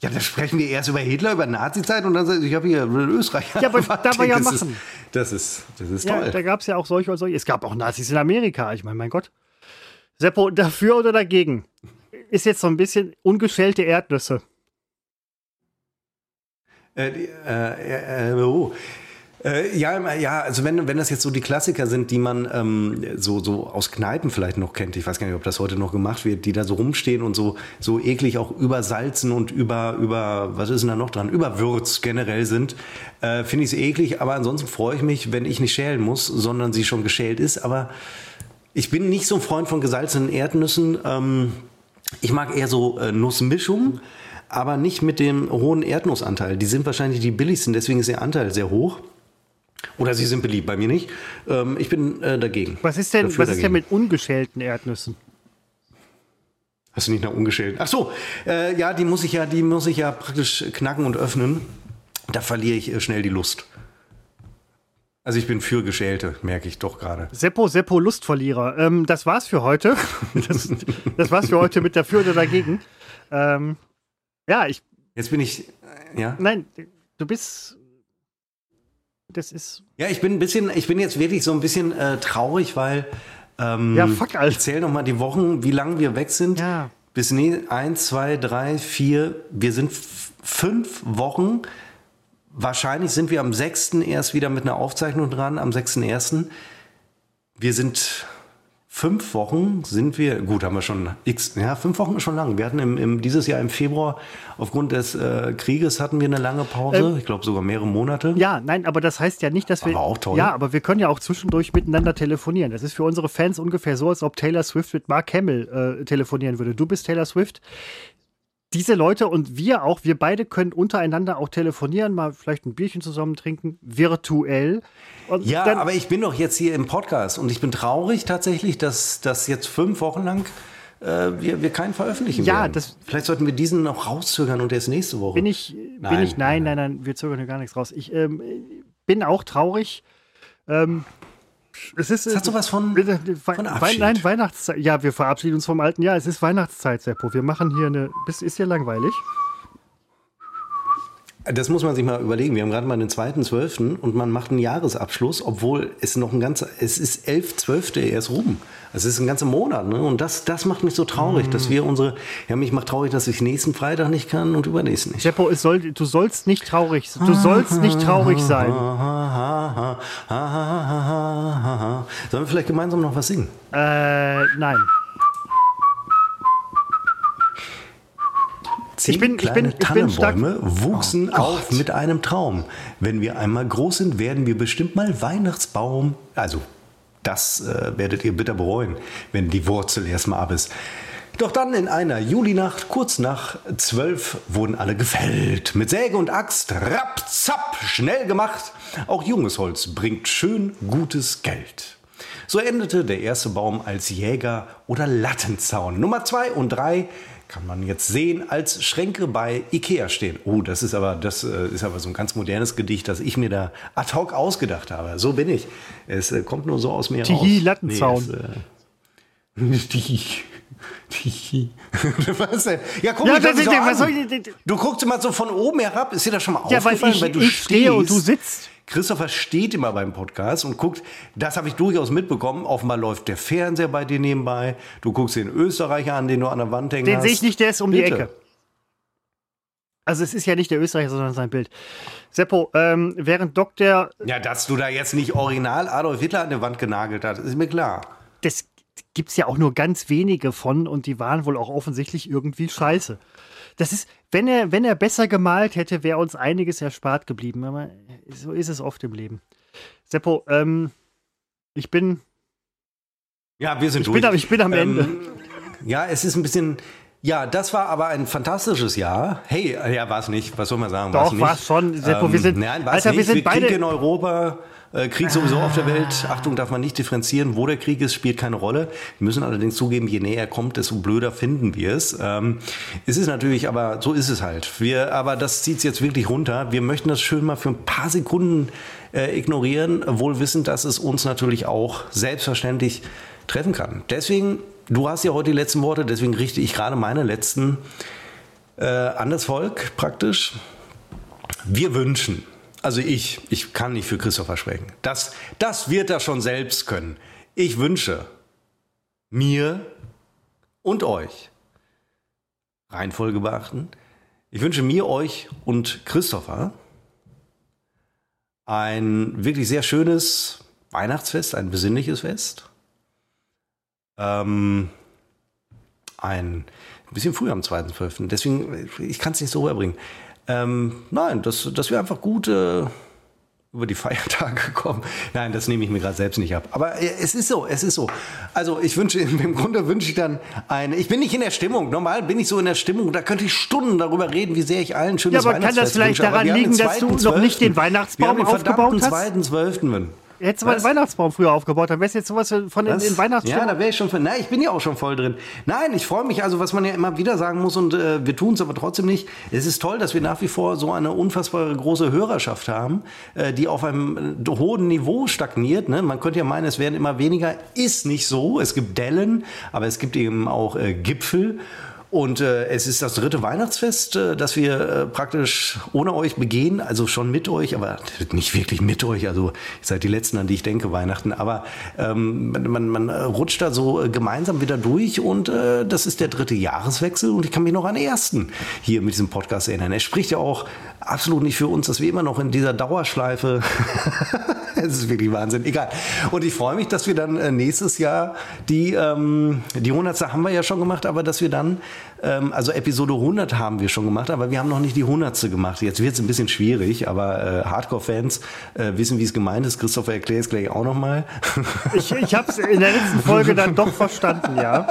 Ja, dann sprechen wir erst über Hitler, über Nazi-Zeit und dann ich, ich habe hier einen Österreicher. Ja, aber darf man ja machen. Ist, das ist, das ist Ja, toll. da gab es ja auch solche und solche. Es gab auch Nazis in Amerika. Ich meine, mein Gott. Seppo, dafür oder dagegen? Ist jetzt so ein bisschen ungeschälte Erdnüsse. Äh, die, äh, äh, oh. Äh, ja, ja, also wenn, wenn das jetzt so die Klassiker sind, die man ähm, so, so aus Kneipen vielleicht noch kennt, ich weiß gar nicht, ob das heute noch gemacht wird, die da so rumstehen und so, so eklig auch übersalzen und über, über, was ist denn da noch dran, überwürzt generell sind, äh, finde ich es eklig, aber ansonsten freue ich mich, wenn ich nicht schälen muss, sondern sie schon geschält ist, aber ich bin nicht so ein Freund von gesalzenen Erdnüssen. Ähm, ich mag eher so äh, Nussmischung, aber nicht mit dem hohen Erdnussanteil. Die sind wahrscheinlich die billigsten, deswegen ist der Anteil sehr hoch. Oder sie sind beliebt, bei mir nicht. Ähm, ich bin äh, dagegen. Was ist denn, Dafür was ist denn mit ungeschälten Erdnüssen? Hast du nicht nach ungeschält? Ach so, äh, ja, die muss ich ja, die muss ich ja praktisch knacken und öffnen. Da verliere ich äh, schnell die Lust. Also ich bin für Geschälte, merke ich doch gerade. Seppo, Seppo, Lustverlierer. Ähm, das war's für heute. Das, das war's für heute mit dafür oder dagegen. Ähm, ja, ich, Jetzt bin ich, äh, ja. nein, du bist, das ist, Ja, ich bin ein bisschen, ich bin jetzt wirklich so ein bisschen äh, traurig, weil ähm, Ja, fuck, Alter. ich zähle noch mal die Wochen, wie lange wir weg sind. Ja. Bis ne, eins, zwei, drei, vier. Wir sind fünf Wochen. Wahrscheinlich sind wir am 6. erst wieder mit einer Aufzeichnung dran, am 6.1. Wir sind fünf Wochen, sind wir, gut, haben wir schon x, ja, fünf Wochen ist schon lang. Wir hatten im, im, dieses Jahr im Februar, aufgrund des äh, Krieges hatten wir eine lange Pause. ich glaube sogar mehrere Monate. ja, nein, aber das heißt ja nicht, dass wir, Aber auch toll. ja, aber wir können ja auch zwischendurch miteinander telefonieren. Das ist für unsere Fans ungefähr so, als ob Taylor Swift mit Mark Hamill äh, telefonieren würde. Du bist Taylor Swift. Diese Leute und wir auch, wir beide können untereinander auch telefonieren, mal vielleicht ein Bierchen zusammen trinken, virtuell. Und Ja, dann, aber ich bin doch jetzt hier im Podcast und ich bin traurig tatsächlich, dass das jetzt fünf Wochen lang äh, wir, wir keinen veröffentlichen Ja, werden. das- Vielleicht sollten wir diesen noch rauszögern und erst nächste Woche. bin ich, bin Nein, ich, nein, nein, nein, wir zögern hier gar nichts raus. Ich ähm, bin auch traurig. Ähm, es ist, Es hat sowas von, von Abschied. Nein, Weihnachtszeit. Ja, wir verabschieden uns vom alten Jahr. Es ist Weihnachtszeit, Seppo. Wir machen hier eine. Ist hier langweilig? Das muss man sich mal überlegen. Wir haben gerade mal den 2.12. und man macht einen Jahresabschluss, obwohl es noch ein ganzer, es ist 11.12. erst rum. Es ist ein ganzer Monat. Ne? Und das, das macht mich so traurig, dass wir unsere, ja, mich macht traurig, dass ich nächsten Freitag nicht kann und übernächsten nicht. Seppo, es soll, du sollst nicht traurig Du sollst nicht traurig sein. Sollen wir vielleicht gemeinsam noch was singen? Äh, nein. Zehn Ich bin- ich kleine bin- ich bin Tannenbäume wuchsen Oh auf mit einem Traum. Wenn wir einmal groß sind, werden wir bestimmt mal Weihnachtsbaum. Also, das äh, werdet ihr bitter bereuen, wenn die Wurzel erstmal ab ist. Doch dann in einer Julinacht, kurz nach zwölf, wurden alle gefällt. Mit Säge und Axt, rapp, zapp, schnell gemacht. Auch junges Holz bringt schön gutes Geld. So endete der erste Baum als Jäger oder Lattenzaun. Nummer zwei und drei kann man jetzt sehen, als Schränke bei Ikea stehen. Oh, das ist aber, das äh, ist aber so ein ganz modernes Gedicht, das ich mir da ad hoc ausgedacht habe. So bin ich. Es äh, kommt nur so aus mir Tihi, raus. Lattenzaun. Nee, es, äh, Tihi. Tihi. Was denn? Ja, guck Ja, das so was soll ich- Du guckst immer so von oben herab. Ist dir das schon mal Ja, weil aufgefallen? ich- du ich stehe und du sitzt. Christopher steht immer beim Podcast und guckt, das habe ich durchaus mitbekommen. Offenbar läuft der Fernseher bei dir nebenbei. Du guckst den Österreicher an, den du an der Wand hängen Den sehe ich nicht, der ist um die Bitte. Ecke. Also es ist ja nicht der Österreicher, sondern sein Bild. Seppo, ähm, während Dr. Ja, dass du da jetzt nicht original Adolf Hitler an der Wand genagelt hast, ist mir klar. das gibt es ja auch nur ganz wenige von und die waren wohl auch offensichtlich irgendwie scheiße. Das ist, wenn er, wenn er besser gemalt hätte, wäre uns einiges erspart geblieben. So ist es oft im Leben. Seppo, ähm, ich bin Ja, wir sind ich durch. Bin, ich bin am Ende. Ähm, ja, es ist ein bisschen. Ja, das war aber ein fantastisches Jahr. Hey, ja, war es nicht. Was soll man sagen? Doch, war es schon. Seppo, ähm, wir sind, nein, Alter, nicht. wir sind beide. Krieg in Europa. Äh, Krieg sowieso auf der Welt. Achtung, darf man nicht differenzieren. Wo der Krieg ist, spielt keine Rolle. Wir müssen allerdings zugeben, je näher er kommt, desto blöder finden wir es. Ähm, es ist natürlich, aber so ist es halt. Wir, aber das zieht es jetzt wirklich runter. Wir möchten das schön mal für ein paar Sekunden äh, ignorieren, wohl wissend, dass es uns natürlich auch selbstverständlich treffen kann. Deswegen, du hast ja heute die letzten Worte, deswegen richte ich gerade meine letzten äh, an das Volk praktisch. Wir wünschen, also ich, ich kann nicht für Christopher sprechen, das, das wird er schon selbst können. Ich wünsche mir und euch, Reihenfolge beachten, ich wünsche mir, euch und Christopher ein wirklich sehr schönes Weihnachtsfest, ein besinnliches Fest ähm, ein bisschen früher am 2.12. Deswegen, ich kann es nicht so rüberbringen. Ähm, nein, dass, dass wir einfach gut äh, über die Feiertage kommen. Nein, das nehme ich mir gerade selbst nicht ab. Aber äh, es ist so, es ist so. Also ich wünsche, im Grunde wünsche ich dann eine, ich bin nicht in der Stimmung. Normal bin ich so in der Stimmung, da könnte ich Stunden darüber reden, wie sehr ich allen schönes ja, aber kann das vielleicht wünsche. daran liegen, dass du noch nicht den Weihnachtsbaum aufgebaut hast? Wir haben den 2.12. Hättest du mal einen Weihnachtsbaum früher aufgebaut, dann wärst du jetzt sowas von den, den Weihnachtsstimmung. Ja, da wäre ich schon von. Nein, ich bin ja auch schon voll drin. Nein, ich freue mich, also was man ja immer wieder sagen muss und äh, wir tun es aber trotzdem nicht. Es ist toll, dass wir nach wie vor so eine unfassbare große Hörerschaft haben, äh, die auf einem äh, hohen Niveau stagniert. Ne? Man könnte ja meinen, es werden immer weniger. Ist nicht so. Es gibt Dellen, aber es gibt eben auch äh, Gipfel. Und äh, es ist das dritte Weihnachtsfest, äh, das wir äh, praktisch ohne euch begehen, also schon mit euch, aber nicht wirklich mit euch. Also ihr seid die Letzten, an die ich denke, Weihnachten. Aber ähm, man, man rutscht da so äh, gemeinsam wieder durch und äh, das ist der dritte Jahreswechsel und ich kann mich noch an den ersten hier mit diesem Podcast erinnern. Er spricht ja auch absolut nicht für uns, dass wir immer noch in dieser Dauerschleife. es ist wirklich Wahnsinn. Egal. Und ich freue mich, dass wir dann äh, nächstes Jahr die, ähm, die 100. haben wir ja schon gemacht, aber dass wir dann, ähm, also Episode 100 haben wir schon gemacht, aber wir haben noch nicht die 100. gemacht. Jetzt wird es ein bisschen schwierig, aber äh, Hardcore-Fans äh, wissen, wie es gemeint ist. Christopher erklärt es gleich auch nochmal. ich ich habe es in der letzten Folge dann doch verstanden, ja.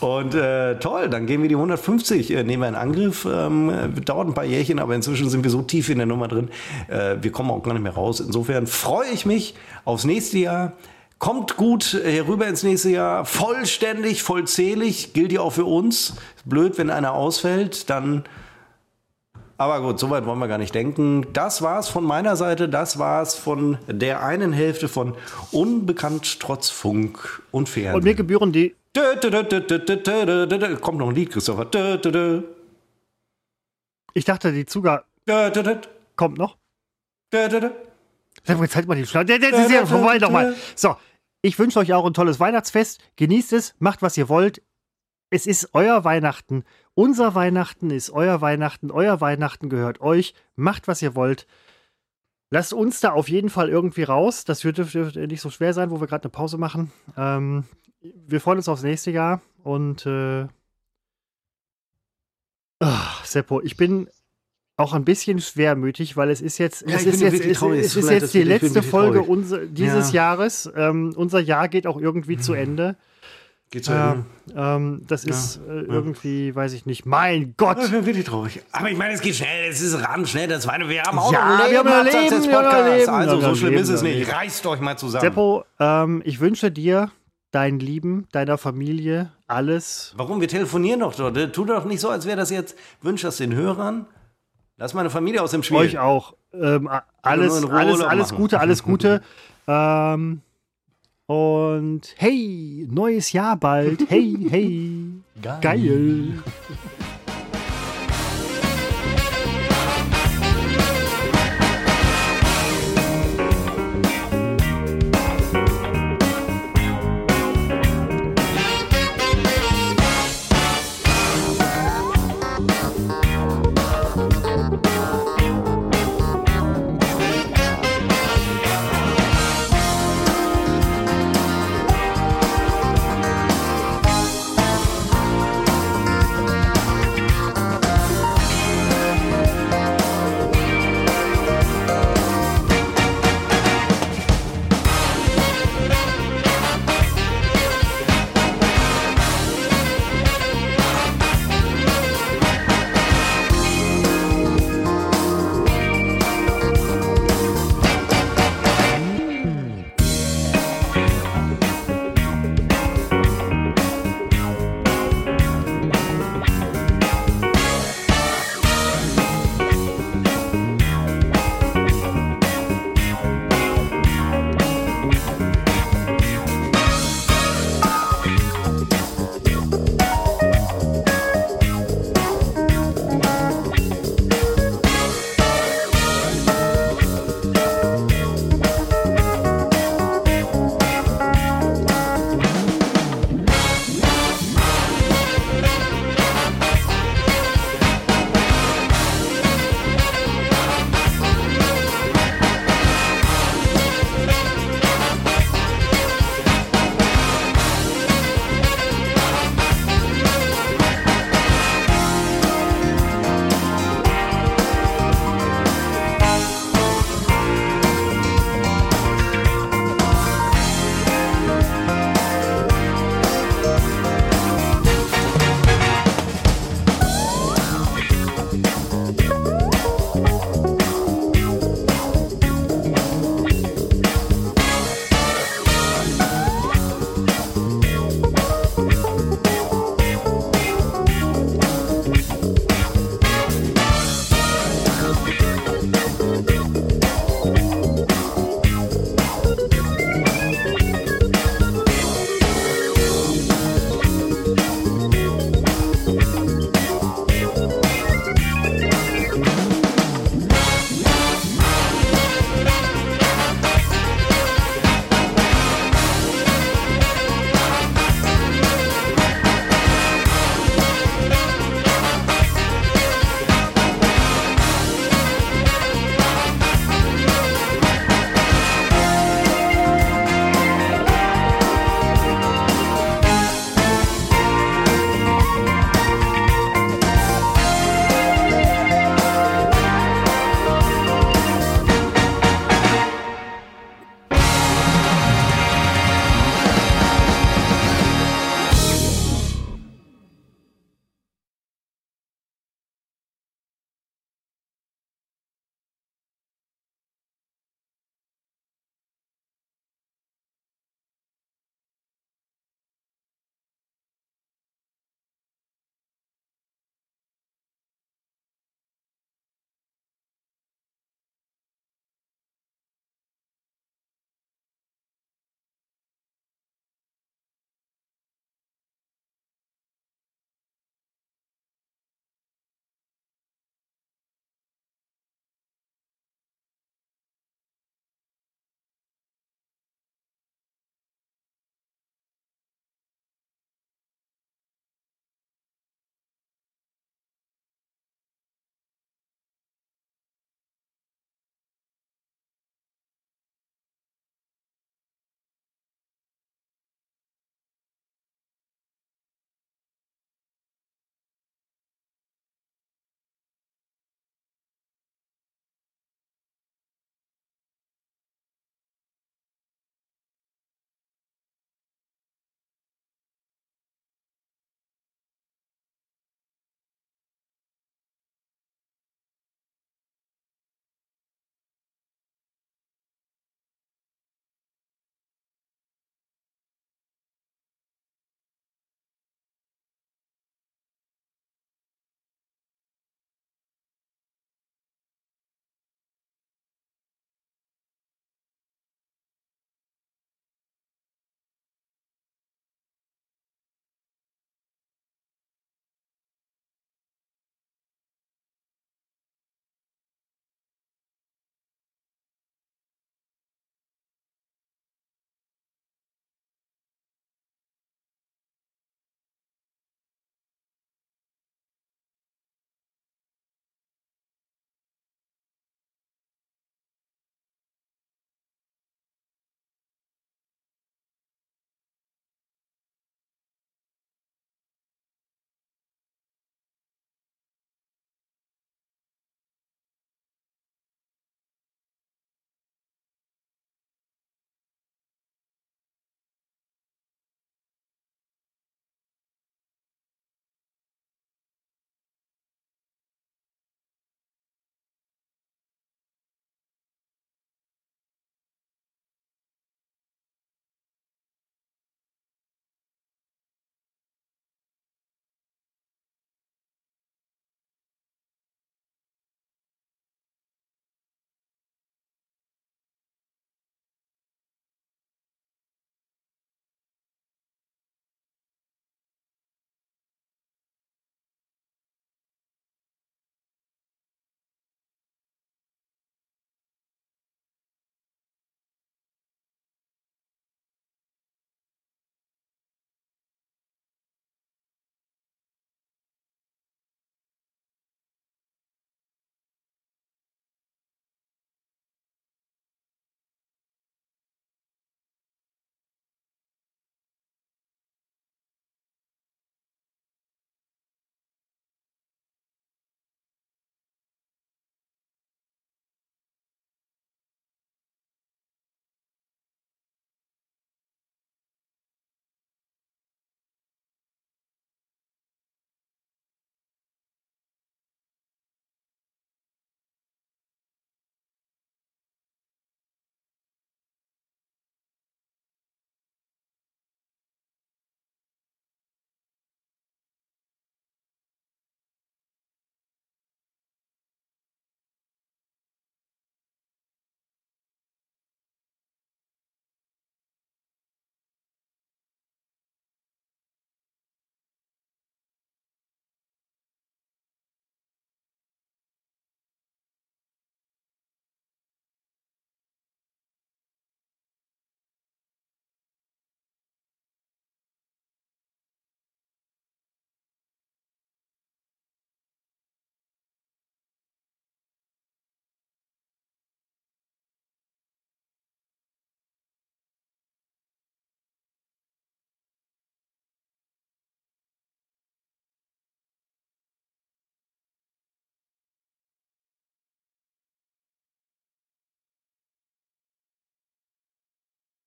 Und äh, toll, dann gehen wir die 150, äh, nehmen wir in Angriff. Ähm, dauert ein paar Jährchen, aber inzwischen sind wir so tief in der Nummer drin, äh, wir kommen auch gar nicht mehr raus. Insofern freue ich mich aufs nächste Jahr. Kommt gut herüber ins nächste Jahr, vollständig, vollzählig, gilt ja auch für uns. Blöd, wenn einer ausfällt, dann aber gut, so weit wollen wir gar nicht denken. Das war's von meiner Seite. Das war's von der einen Hälfte von Unbekannt trotz Funk und Fernsehen. Und mir gebühren die Kommt noch ein Lied, Christopher. Ich dachte, die Zugabe kommt noch. Jetzt halt mal die Schlange. Das ist ja vorbei nochmal. So, ich wünsche euch auch ein tolles Weihnachtsfest. Genießt es, macht was ihr wollt. Es ist euer Weihnachten. Unser Weihnachten ist euer Weihnachten. Euer Weihnachten gehört euch. Macht was ihr wollt. Lasst uns da auf jeden Fall irgendwie raus. Das wird, dürfte nicht so schwer sein, wo wir gerade eine Pause machen. Ähm, wir freuen uns aufs nächste Jahr und äh, oh, Seppo, ich bin auch ein bisschen schwermütig, weil es ist jetzt, ja, es ist jetzt, es, es ist jetzt die letzte Folge unser, dieses ja. Jahres. Ähm, unser Jahr geht auch irgendwie mhm. zu Ende. Geht zu Ende. Ähm, das ja. ist äh, irgendwie, weiß ich nicht. Mein Gott! Ich bin wirklich traurig. Aber ich meine, es geht schnell, es ist ran schnell. Das war, wir haben auch ja, noch ein Leben, wir haben Leben, Podcast. Also so schlimm ist es nicht. Reißt euch mal zusammen. Seppo, ähm, ich wünsche dir deinen Lieben, deiner Familie, alles. Warum? Wir telefonieren doch dort. Tu doch nicht so, als wäre das jetzt, wünsch das den Hörern. Lass meine Familie aus dem Spiel. Euch auch. Ähm, alles, alles, alles Gute, alles Gute. ähm, und hey, neues Jahr bald. Hey, hey. Geil. Geil.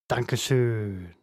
Dankeschön.